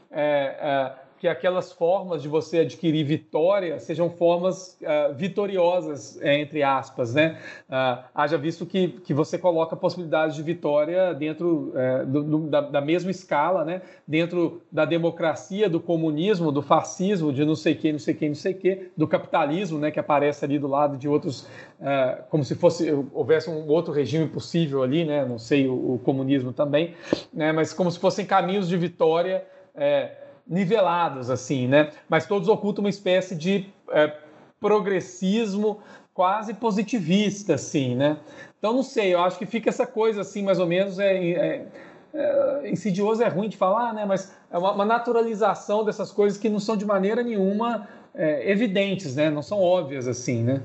que aquelas formas de você adquirir vitória sejam formas uh, vitoriosas, é, entre aspas, né? Uh, haja visto que, que você coloca possibilidades de vitória dentro uh, do, do, da, da, mesma escala, né? Dentro da democracia, do comunismo, do fascismo, de não sei quem, não sei quem, não sei que, do capitalismo, né? Que aparece ali do lado de outros, uh, como se fosse houvesse um outro regime possível ali, né? Não sei o, o comunismo também, né? Mas como se fossem caminhos de vitória. É, nivelados, assim, né? Mas todos ocultam uma espécie de é, progressismo quase positivista, assim, né? Então, não sei, eu acho que fica essa coisa, assim, mais ou menos, é, é, é insidioso, é ruim de falar, né? Mas é uma, uma, naturalização dessas coisas que não são de maneira nenhuma é, evidentes, né? Não são óbvias, assim, né?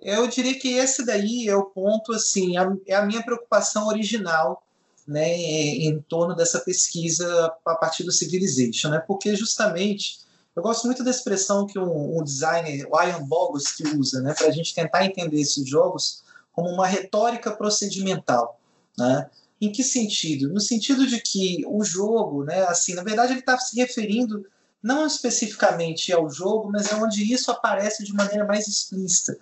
Eu diria que esse daí é o ponto, assim, é a minha preocupação original né, em torno dessa pesquisa a partir do Civilization, né, porque justamente eu gosto muito da expressão que um, um designer, o Ian Bogost, usa, né, para a gente tentar entender esses jogos como uma retórica procedimental, né? Em que sentido? No sentido de que o jogo, né, assim, na verdade ele está se referindo não especificamente ao jogo, mas é onde isso aparece de maneira mais explícita.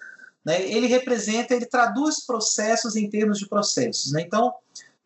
Né? Ele representa, ele traduz processos em termos de processos. Né? Então,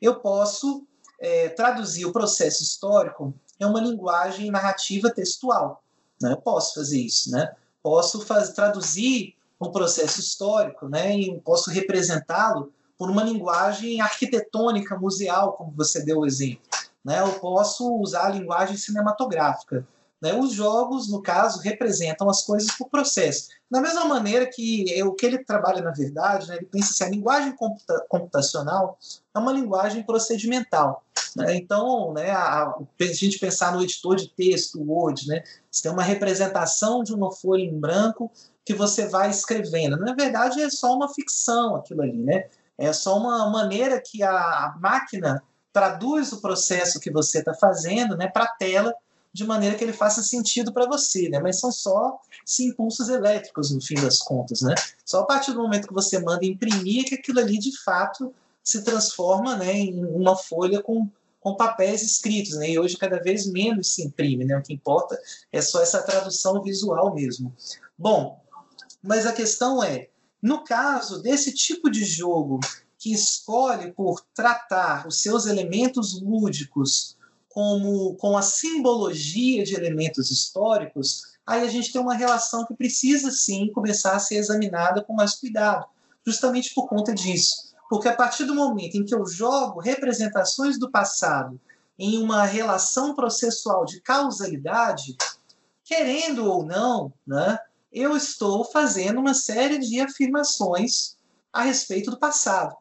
eu posso é, traduzir o processo histórico em uma linguagem narrativa textual. Né? Eu posso fazer isso. Né? Posso faz, traduzir um processo histórico né? e posso representá-lo por uma linguagem arquitetônica, museal, como você deu o exemplo. Né? Eu posso usar a linguagem cinematográfica. Né? Os jogos, no caso, representam as coisas por processo. Da mesma maneira que o que ele trabalha, na verdade, né, ele pensa assim, a linguagem computa computacional é uma linguagem procedimental. Né? Então, né, a, a, gente pensar no editor de texto, Word, né, você tem uma representação de uma folha em branco que você vai escrevendo. Na verdade, é só uma ficção aquilo ali. Né? É só uma maneira que a, a máquina traduz o processo que você está fazendo né, para a tela de maneira que ele faça sentido para você, né? Mas são só impulsos elétricos no fim das contas, né? Só a partir do momento que você manda imprimir que aquilo ali de fato se transforma, né, em uma folha com com papéis escritos, né? E hoje cada vez menos se imprime, né? O que importa é só essa tradução visual mesmo. Bom, mas a questão é, no caso desse tipo de jogo que escolhe por tratar os seus elementos lúdicos como com a simbologia de elementos históricos, aí a gente tem uma relação que precisa sim começar a ser examinada com mais cuidado, justamente por conta disso. Porque a partir do momento em que eu jogo representações do passado em uma relação processual de causalidade, querendo ou não, né, eu estou fazendo uma série de afirmações a respeito do passado.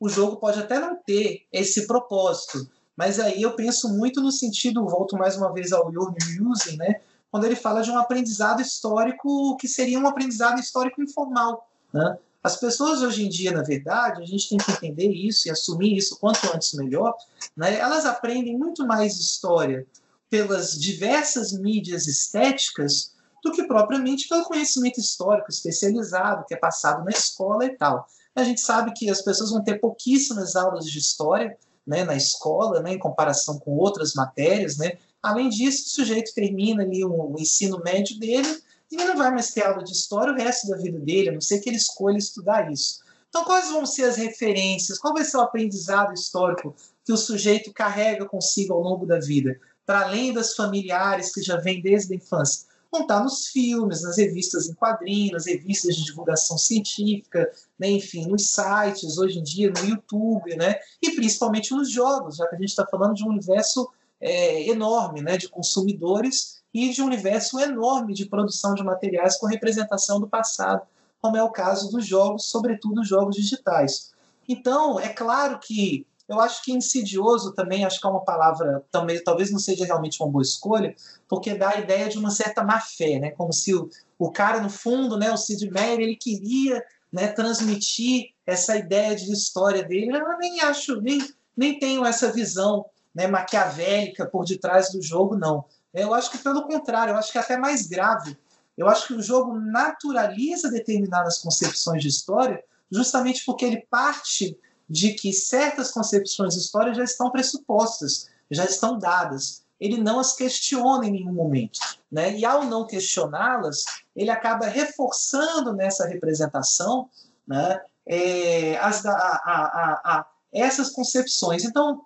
O jogo pode até não ter esse propósito, mas aí eu penso muito no sentido, volto mais uma vez ao Jürgen Using, né? quando ele fala de um aprendizado histórico que seria um aprendizado histórico informal. Né? As pessoas hoje em dia, na verdade, a gente tem que entender isso e assumir isso quanto antes melhor, né? elas aprendem muito mais história pelas diversas mídias estéticas do que propriamente pelo conhecimento histórico especializado que é passado na escola e tal. A gente sabe que as pessoas vão ter pouquíssimas aulas de história, né, na escola, né, em comparação com outras matérias, né? Além disso, o sujeito termina ali o, o ensino médio dele e não vai mais ter aula de história o resto da vida dele, a não ser que ele escolha estudar isso. Então, quais vão ser as referências? Qual vai ser o aprendizado histórico que o sujeito carrega consigo ao longo da vida? Para além das familiares que já vêm desde a infância vão estar nos filmes, nas revistas em quadrinhos, nas revistas de divulgação científica, né, enfim, nos sites, hoje em dia, no YouTube, né, e principalmente nos jogos, já que a gente está falando de um universo é, enorme né, de consumidores e de um universo enorme de produção de materiais com representação do passado, como é o caso dos jogos, sobretudo os jogos digitais. Então, é claro que eu acho que insidioso também, acho que é uma palavra, também, talvez não seja realmente uma boa escolha, porque dá a ideia de uma certa má fé, né? Como se o, o cara, no fundo, né, o Sid Meier, ele queria né, transmitir essa ideia de história dele. Eu nem acho, nem, nem tenho essa visão né, maquiavélica por detrás do jogo, não. Eu acho que pelo contrário, eu acho que é até mais grave. Eu acho que o jogo naturaliza determinadas concepções de história justamente porque ele parte de que certas concepções de história já estão pressupostas, já estão dadas. ele não as questiona em nenhum momento. Né? E ao não questioná-las, ele acaba reforçando nessa representação né, é, as, a, a, a, essas concepções. Então,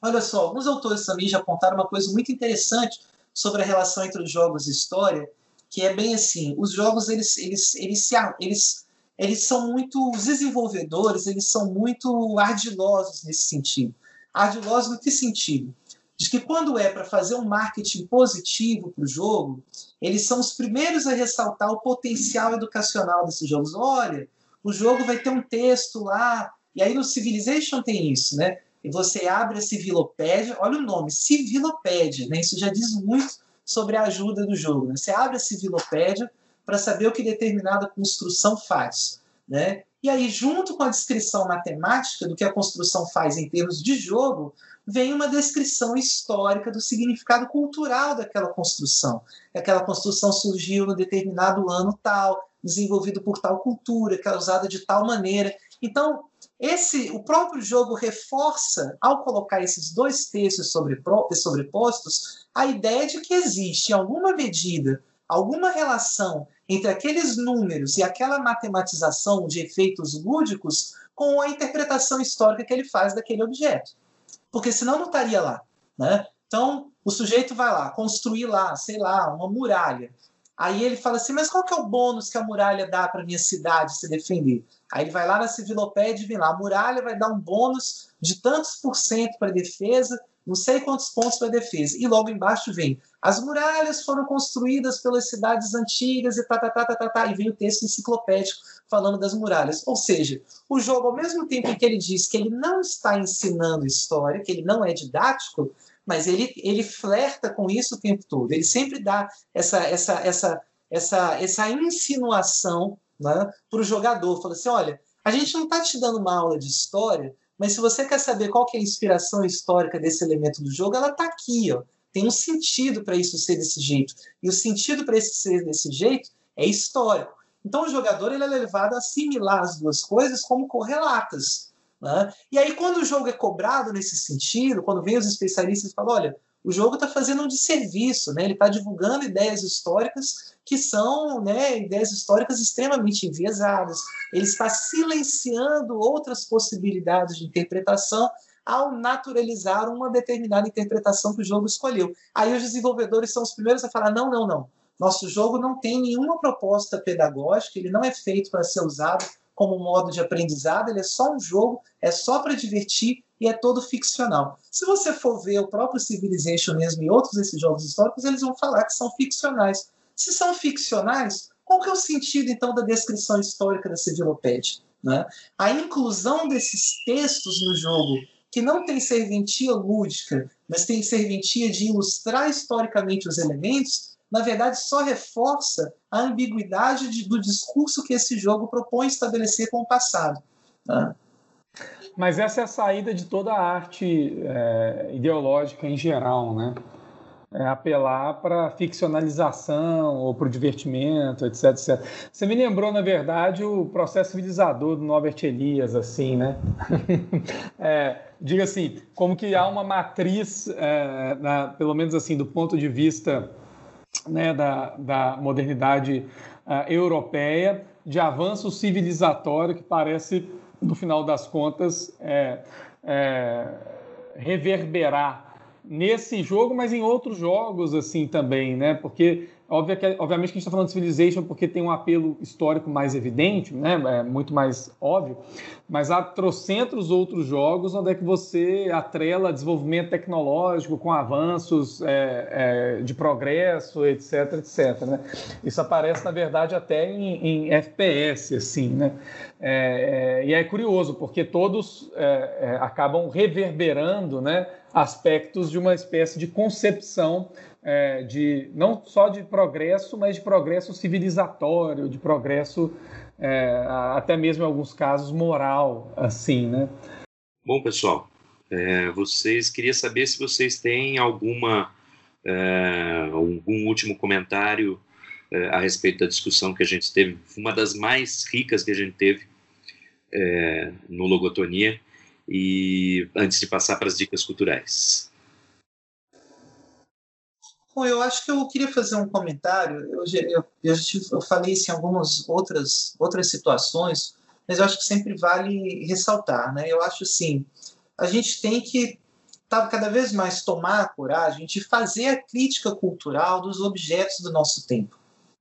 olha só, alguns autores também já apontaram uma coisa muito interessante sobre a relação entre os jogos e história, que é bem assim, os jogos eles, eles, eles, se, eles, eles são muito desenvolvedores, eles são muito ardilosos nesse sentido. Ardilosos no que sentido? De que quando é para fazer um marketing positivo para o jogo, eles são os primeiros a ressaltar o potencial educacional desses jogos. Olha, o jogo vai ter um texto lá, e aí no Civilization tem isso, né? E você abre a Civilopédia, olha o nome, Civilopédia, né? Isso já diz muito sobre a ajuda do jogo. Né? Você abre a civilopédia para saber o que determinada construção faz. Né? E aí, junto com a descrição matemática do que a construção faz em termos de jogo, vem uma descrição histórica do significado cultural daquela construção. Aquela construção surgiu no determinado ano tal, desenvolvido por tal cultura, que é usada de tal maneira. Então, esse, o próprio jogo reforça, ao colocar esses dois textos sobrepostos, a ideia de que existe, em alguma medida, alguma relação entre aqueles números e aquela matematização de efeitos lúdicos com a interpretação histórica que ele faz daquele objeto. Porque senão não estaria lá. Né? Então, o sujeito vai lá, construir lá, sei lá, uma muralha. Aí ele fala assim, mas qual que é o bônus que a muralha dá para minha cidade se defender? Aí ele vai lá na civilopédia e vem lá, a muralha vai dar um bônus de tantos por cento para defesa, não sei quantos pontos para defesa. E logo embaixo vem, as muralhas foram construídas pelas cidades antigas e tá, tá, tá, tá, tá, tá. E vem o texto enciclopédico falando das muralhas. Ou seja, o jogo, ao mesmo tempo em que ele diz que ele não está ensinando história, que ele não é didático, mas ele, ele flerta com isso o tempo todo. Ele sempre dá essa, essa, essa, essa, essa insinuação né, para o jogador. Fala assim: olha, a gente não está te dando uma aula de história, mas se você quer saber qual que é a inspiração histórica desse elemento do jogo, ela está aqui. Ó. Tem um sentido para isso ser desse jeito. E o sentido para isso ser desse jeito é histórico. Então o jogador ele é levado a assimilar as duas coisas como correlatas. Né? E aí, quando o jogo é cobrado nesse sentido, quando vem os especialistas e falam: olha, o jogo está fazendo um desserviço, né? ele está divulgando ideias históricas que são né, ideias históricas extremamente enviesadas, ele está silenciando outras possibilidades de interpretação ao naturalizar uma determinada interpretação que o jogo escolheu. Aí os desenvolvedores são os primeiros a falar: não, não, não. Nosso jogo não tem nenhuma proposta pedagógica, ele não é feito para ser usado como modo de aprendizado, ele é só um jogo, é só para divertir e é todo ficcional. Se você for ver o próprio Civilization mesmo e outros desses jogos históricos, eles vão falar que são ficcionais. Se são ficcionais, qual que é o sentido então da descrição histórica da Civilopédia? Né? A inclusão desses textos no jogo, que não tem serventia lúdica, mas tem serventia de ilustrar historicamente os elementos, na verdade, só reforça a ambiguidade de, do discurso que esse jogo propõe estabelecer com o passado. Né? Mas essa é a saída de toda a arte é, ideológica em geral, né? É apelar para ficcionalização ou para o divertimento, etc, etc. Você me lembrou, na verdade, o processo civilizador do Norbert Elias, assim, né? [laughs] é, diga assim, como que há uma matriz, é, na, pelo menos assim, do ponto de vista né, da, da modernidade uh, europeia, de avanço civilizatório que parece, no final das contas, é, é, reverberar nesse jogo, mas em outros jogos assim também, né? Porque obviamente que a gente está falando de Civilization porque tem um apelo histórico mais evidente, né? É muito mais óbvio, mas há trocentros outros jogos onde é que você atrela desenvolvimento tecnológico com avanços é, é, de progresso, etc, etc. Né? Isso aparece, na verdade, até em, em FPS, assim, né? É, é, e é curioso, porque todos é, é, acabam reverberando né, aspectos de uma espécie de concepção de não só de progresso, mas de progresso civilizatório, de progresso é, até mesmo em alguns casos moral, assim, né? Bom, pessoal, é, vocês queria saber se vocês têm alguma é, algum último comentário é, a respeito da discussão que a gente teve, uma das mais ricas que a gente teve é, no Logotonia, e antes de passar para as dicas culturais. Bom, eu acho que eu queria fazer um comentário. Eu, eu, eu, eu falei isso em algumas outras, outras situações, mas eu acho que sempre vale ressaltar. Né? Eu acho assim, a gente tem que tá, cada vez mais tomar a coragem de fazer a crítica cultural dos objetos do nosso tempo.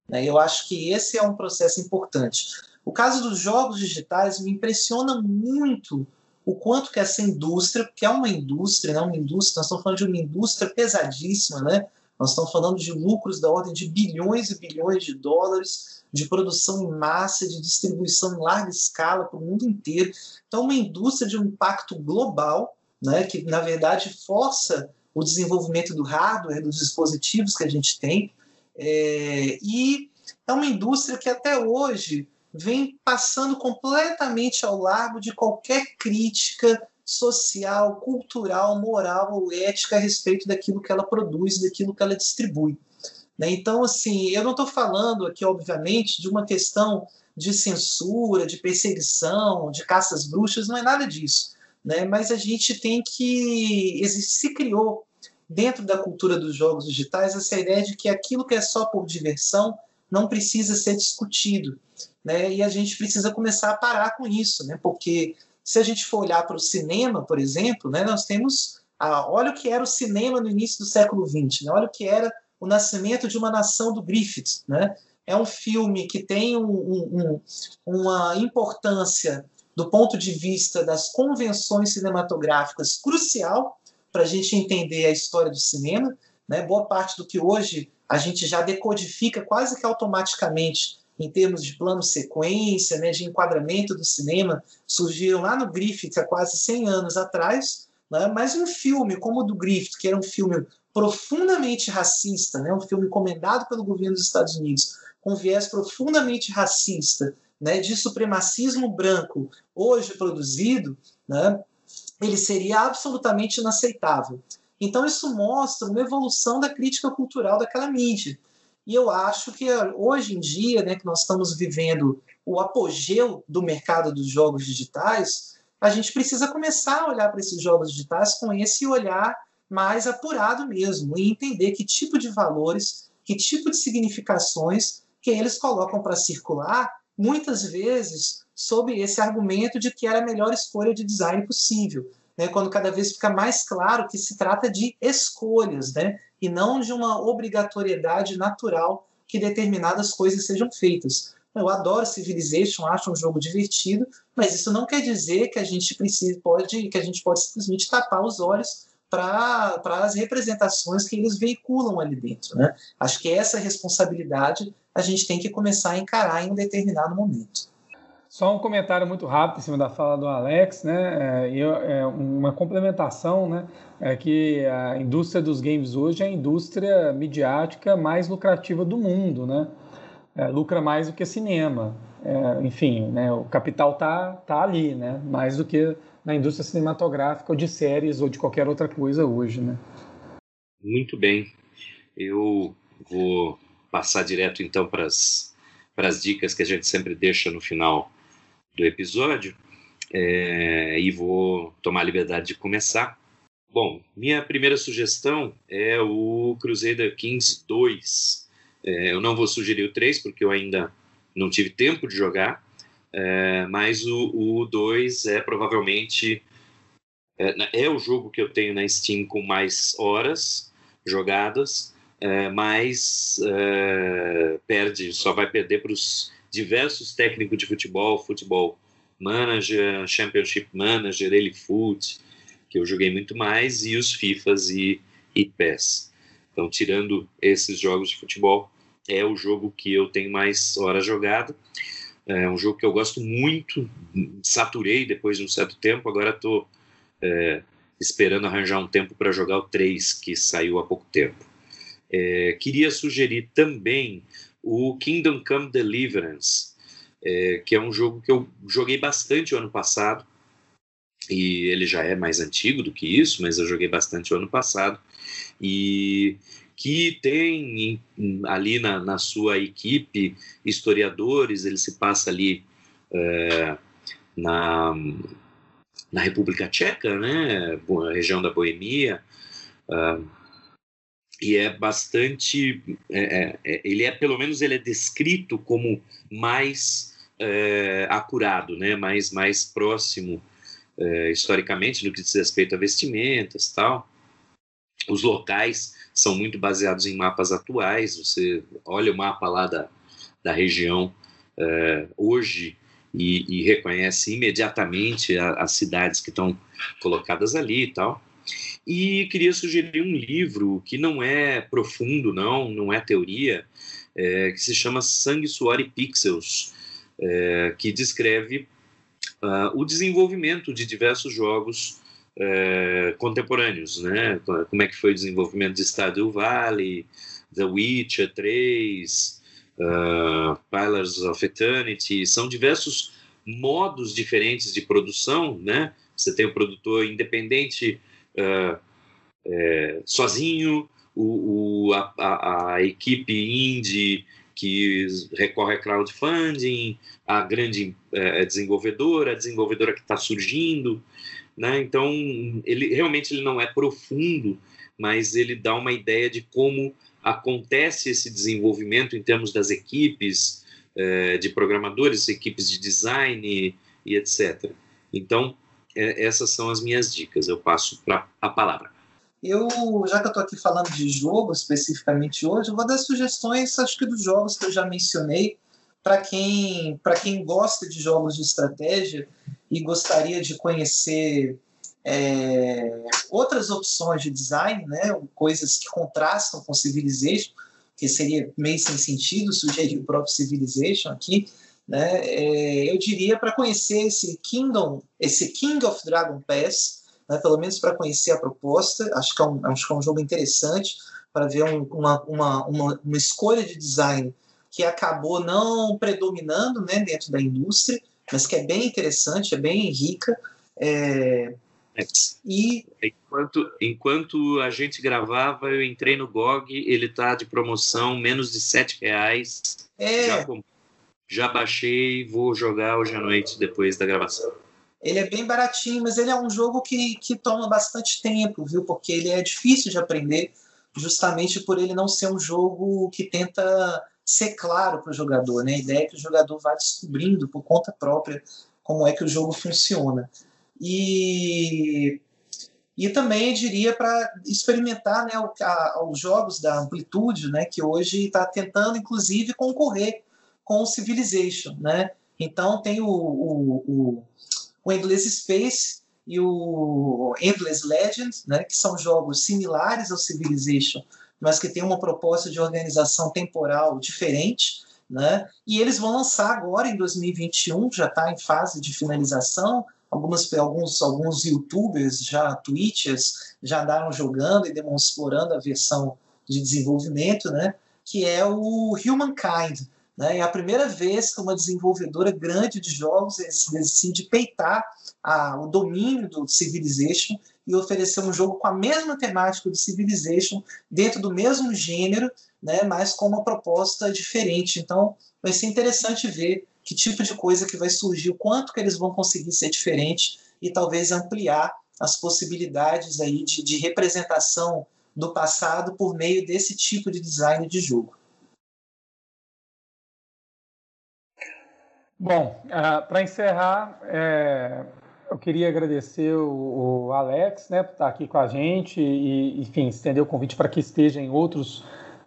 Né? Eu acho que esse é um processo importante. O caso dos jogos digitais me impressiona muito o quanto que essa indústria, que é uma indústria, não uma indústria, nós estamos falando de uma indústria pesadíssima, né? Nós estamos falando de lucros da ordem de bilhões e bilhões de dólares, de produção em massa, de distribuição em larga escala para o mundo inteiro. Então, uma indústria de um impacto global, né, que na verdade força o desenvolvimento do hardware, dos dispositivos que a gente tem, é, e é uma indústria que até hoje vem passando completamente ao largo de qualquer crítica social, cultural, moral ou ética a respeito daquilo que ela produz, daquilo que ela distribui. Né? Então, assim, eu não estou falando aqui, obviamente, de uma questão de censura, de perseguição, de caças bruxas, não é nada disso. Né? Mas a gente tem que. Se criou dentro da cultura dos jogos digitais essa ideia de que aquilo que é só por diversão não precisa ser discutido. Né? E a gente precisa começar a parar com isso, né? porque se a gente for olhar para o cinema, por exemplo, né, nós temos. A, olha o que era o cinema no início do século XX, né? olha o que era o nascimento de uma nação do Griffith. Né? É um filme que tem um, um, uma importância do ponto de vista das convenções cinematográficas crucial para a gente entender a história do cinema. Né? Boa parte do que hoje a gente já decodifica quase que automaticamente em termos de plano sequência, né, de enquadramento do cinema, surgiram lá no Griffith há quase 100 anos atrás, né, mas um filme como o do Griffith, que era um filme profundamente racista, né, um filme encomendado pelo governo dos Estados Unidos, com viés profundamente racista, né, de supremacismo branco, hoje produzido, né, ele seria absolutamente inaceitável. Então isso mostra uma evolução da crítica cultural daquela mídia. E eu acho que hoje em dia, né, que nós estamos vivendo o apogeu do mercado dos jogos digitais, a gente precisa começar a olhar para esses jogos digitais com esse olhar mais apurado mesmo e entender que tipo de valores, que tipo de significações que eles colocam para circular, muitas vezes sob esse argumento de que era a melhor escolha de design possível. Né, quando cada vez fica mais claro que se trata de escolhas, né, e não de uma obrigatoriedade natural que determinadas coisas sejam feitas. Eu adoro Civilization, acho um jogo divertido, mas isso não quer dizer que a gente precisa, pode, que a gente pode simplesmente tapar os olhos para as representações que eles veiculam ali dentro. Né? Acho que essa responsabilidade a gente tem que começar a encarar em um determinado momento. Só um comentário muito rápido em cima da fala do Alex, né? É, é uma complementação, né? É que a indústria dos games hoje é a indústria midiática mais lucrativa do mundo, né? É, lucra mais do que cinema. É, enfim, né? O capital tá tá ali, né? Mais do que na indústria cinematográfica ou de séries ou de qualquer outra coisa hoje, né? Muito bem. Eu vou passar direto então para as para as dicas que a gente sempre deixa no final do episódio é, e vou tomar a liberdade de começar. Bom, minha primeira sugestão é o Crusader Kings 2. É, eu não vou sugerir o 3 porque eu ainda não tive tempo de jogar, é, mas o, o 2 é provavelmente é, é, o jogo que eu tenho na Steam com mais horas jogadas, é, mas é, perde, só vai perder para os diversos técnicos de futebol, futebol manager, championship manager, ele foot, que eu joguei muito mais, e os FIFAs e, e PES. Então, tirando esses jogos de futebol, é o jogo que eu tenho mais horas jogado. É um jogo que eu gosto muito, saturei depois de um certo tempo, agora estou é, esperando arranjar um tempo para jogar o 3, que saiu há pouco tempo. É, queria sugerir também o Kingdom Come Deliverance, é, que é um jogo que eu joguei bastante o ano passado, e ele já é mais antigo do que isso, mas eu joguei bastante o ano passado, e que tem ali na, na sua equipe historiadores, ele se passa ali é, na, na República Tcheca, né, região da Boemia, uh, e é bastante, é, é, é, ele é pelo menos ele é descrito como mais é, acurado, né? Mais mais próximo é, historicamente no que diz respeito a vestimentas, tal. Os locais são muito baseados em mapas atuais. Você olha o mapa lá da, da região é, hoje e, e, reconhece imediatamente a, as cidades que estão colocadas ali e tal. E queria sugerir um livro que não é profundo, não, não é teoria, é, que se chama Sangue, Suor e Pixels, é, que descreve uh, o desenvolvimento de diversos jogos é, contemporâneos, né? Como é que foi o desenvolvimento de Stardew Valley, The Witcher 3, uh, ah, Pillars of Eternity, são diversos modos diferentes de produção, né? Você tem o produtor independente uh, é, sozinho, o, o a, a, equipe indie que recorre a crowdfunding, a grande é, desenvolvedora, a desenvolvedora que está surgindo, né? Então ele realmente ele não é profundo, mas ele dá uma ideia de como acontece esse desenvolvimento em termos das equipes é, de programadores, equipes de design e etc. Então é, essas são as minhas dicas. Eu passo para a palavra. Eu, já que eu estou aqui falando de jogo especificamente hoje, eu vou dar sugestões, acho que dos jogos que eu já mencionei, para quem, quem gosta de jogos de estratégia e gostaria de conhecer é, outras opções de design, né, coisas que contrastam com Civilization, que seria meio sem sentido sugerir o próprio Civilization aqui, né? É, eu diria para conhecer esse Kingdom, esse King of Dragon Pass, né? pelo menos para conhecer a proposta. Acho que é um, acho que é um jogo interessante para ver um, uma, uma, uma, uma escolha de design que acabou não predominando né, dentro da indústria, mas que é bem interessante, é bem rica. É, e enquanto, enquanto a gente gravava, eu entrei no GOG, ele está de promoção menos de sete reais. É, já comprei já baixei vou jogar hoje à noite depois da gravação. Ele é bem baratinho, mas ele é um jogo que, que toma bastante tempo, viu? Porque ele é difícil de aprender, justamente por ele não ser um jogo que tenta ser claro para o jogador. Né? A ideia é que o jogador vá descobrindo por conta própria como é que o jogo funciona. E, e também diria para experimentar né, o, a, os jogos da Amplitude, né, que hoje está tentando, inclusive, concorrer com o Civilization, né? Então tem o, o, o, o Endless Space e o Endless Legend, né, que são jogos similares ao Civilization, mas que têm uma proposta de organização temporal diferente, né? E eles vão lançar agora em 2021, já está em fase de finalização. Algumas, alguns, alguns YouTubers, já Twitchers, já andaram jogando e demonstrando a versão de desenvolvimento, né? Que é o Humankind, né? É a primeira vez que uma desenvolvedora grande de jogos decide peitar a, o domínio do Civilization e oferecer um jogo com a mesma temática do Civilization, dentro do mesmo gênero, né? mas com uma proposta diferente. Então, vai ser interessante ver que tipo de coisa que vai surgir, o quanto que eles vão conseguir ser diferentes e talvez ampliar as possibilidades aí de, de representação do passado por meio desse tipo de design de jogo. Bom, uh, ah, para encerrar, é, eu queria agradecer o, o, Alex né, por estar aqui com a gente e, enfim, estender o convite para que esteja em outros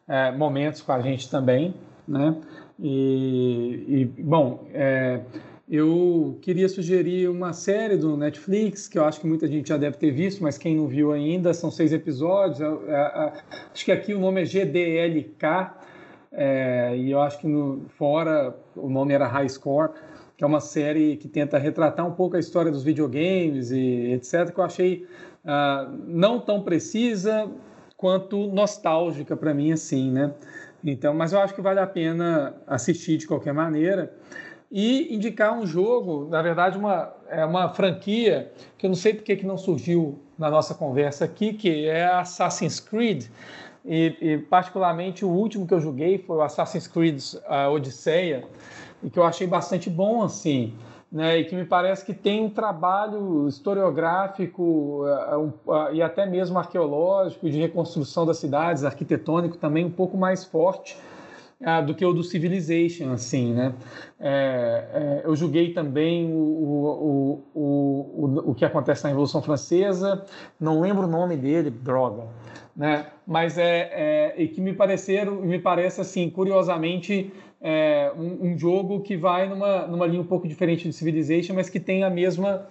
é, momentos com a gente também. Né? E, e bom, é, eu queria sugerir uma série do Netflix, que eu acho que muita gente já deve ter visto, mas quem não viu ainda, são seis episódios. É, é, acho que aqui o nome é GDLK é, e eu acho que no, fora o nome era High Score, que é uma série que tenta retratar um pouco a história dos videogames e etc., que eu achei uh, não tão precisa quanto nostálgica para mim, assim, né? Então, mas eu acho que vale a pena assistir de qualquer maneira e indicar um jogo, na verdade, uma, é uma franquia que eu não sei porque que não surgiu na nossa conversa aqui, que é Assassin's Creed. E, e, particularmente o último que eu joguei foi o Assassin's Creed uh, Odisseia, e que eu achei bastante bom, assim. né, e que me parece que tem um trabalho historiográfico uh, uh, e até mesmo arqueológico de reconstrução das cidades, arquitetônico também um pouco mais forte do que o do Civilization, assim, né? É, é, eu julguei também o, o, o, o, que acontece na Revolução Francesa, não lembro o nome dele, droga, né? Mas é, é e que me pareceram, me parece assim, curiosamente é, um, um, jogo que vai numa, numa linha um pouco diferente de Civilization, mas que tem a mesma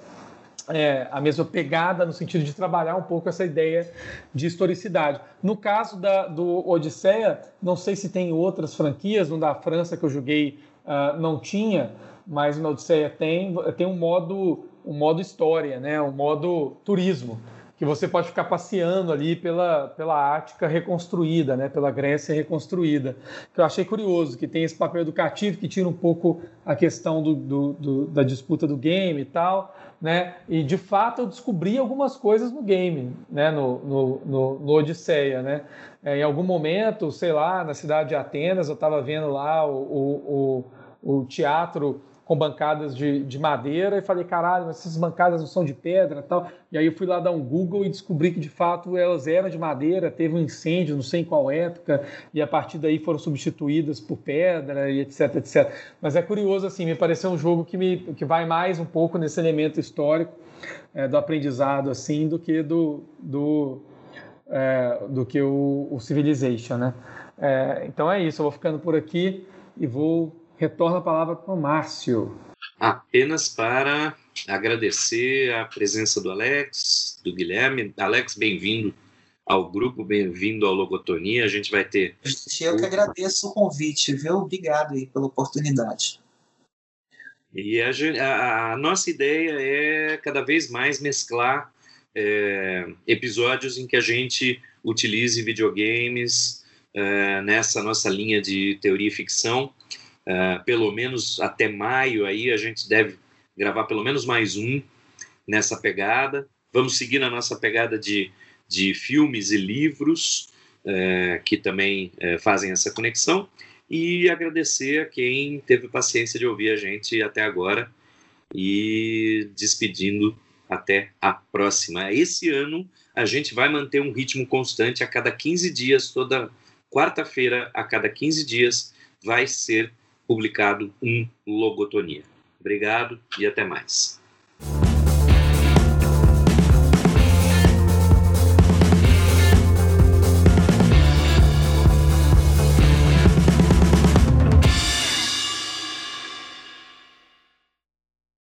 é, a mesma pegada no sentido de trabalhar um pouco essa ideia de historicidade. No caso da, do Odisseia, não sei se tem outras franquias, no da França que eu joguei uh, não tinha, mas no Odisseia tem, tem um modo, um modo história, né? um modo turismo que você pode ficar passeando ali pela, pela Ática reconstruída, né, pela Grécia reconstruída. Que eu achei curioso, que tem esse papel educativo que tira um pouco a questão do, do, do, da disputa do game e tal, né? E de fato eu descobri algumas coisas no game, né, no, no, no, no Odisseia, né? É, em algum momento, sei lá, na cidade de Atenas, eu estava vendo lá o, o, o, o teatro com bancadas de, de madeira e falei, caralho, mas essas bancadas não são de pedra tal. E aí eu fui lá dar um Google e descobri que de fato elas eram de madeira, teve um incêndio, não sei em qual época, e a partir daí foram substituídas por pedra e etc, etc. Mas é curioso, assim, me pareceu um jogo que, me, que vai mais um pouco nesse elemento histórico é, do aprendizado, assim, do que do, do, é, do que o, o Civilization, né? É, então é isso, eu vou ficando por aqui e vou retorno a palavra para o Márcio. Apenas para agradecer a presença do Alex, do Guilherme. Alex, bem-vindo ao grupo, bem-vindo ao Logotonia. A gente vai ter. Eu que agradeço o convite, viu? Obrigado aí pela oportunidade. E a, a, a nossa ideia é cada vez mais mesclar é, episódios em que a gente utilize videogames é, nessa nossa linha de teoria e ficção Uh, pelo menos até maio aí a gente deve gravar pelo menos mais um nessa pegada. Vamos seguir na nossa pegada de, de filmes e livros uh, que também uh, fazem essa conexão e agradecer a quem teve paciência de ouvir a gente até agora e despedindo até a próxima. Esse ano a gente vai manter um ritmo constante a cada 15 dias, toda quarta-feira, a cada 15 dias, vai ser publicado um Logotonia. Obrigado e até mais.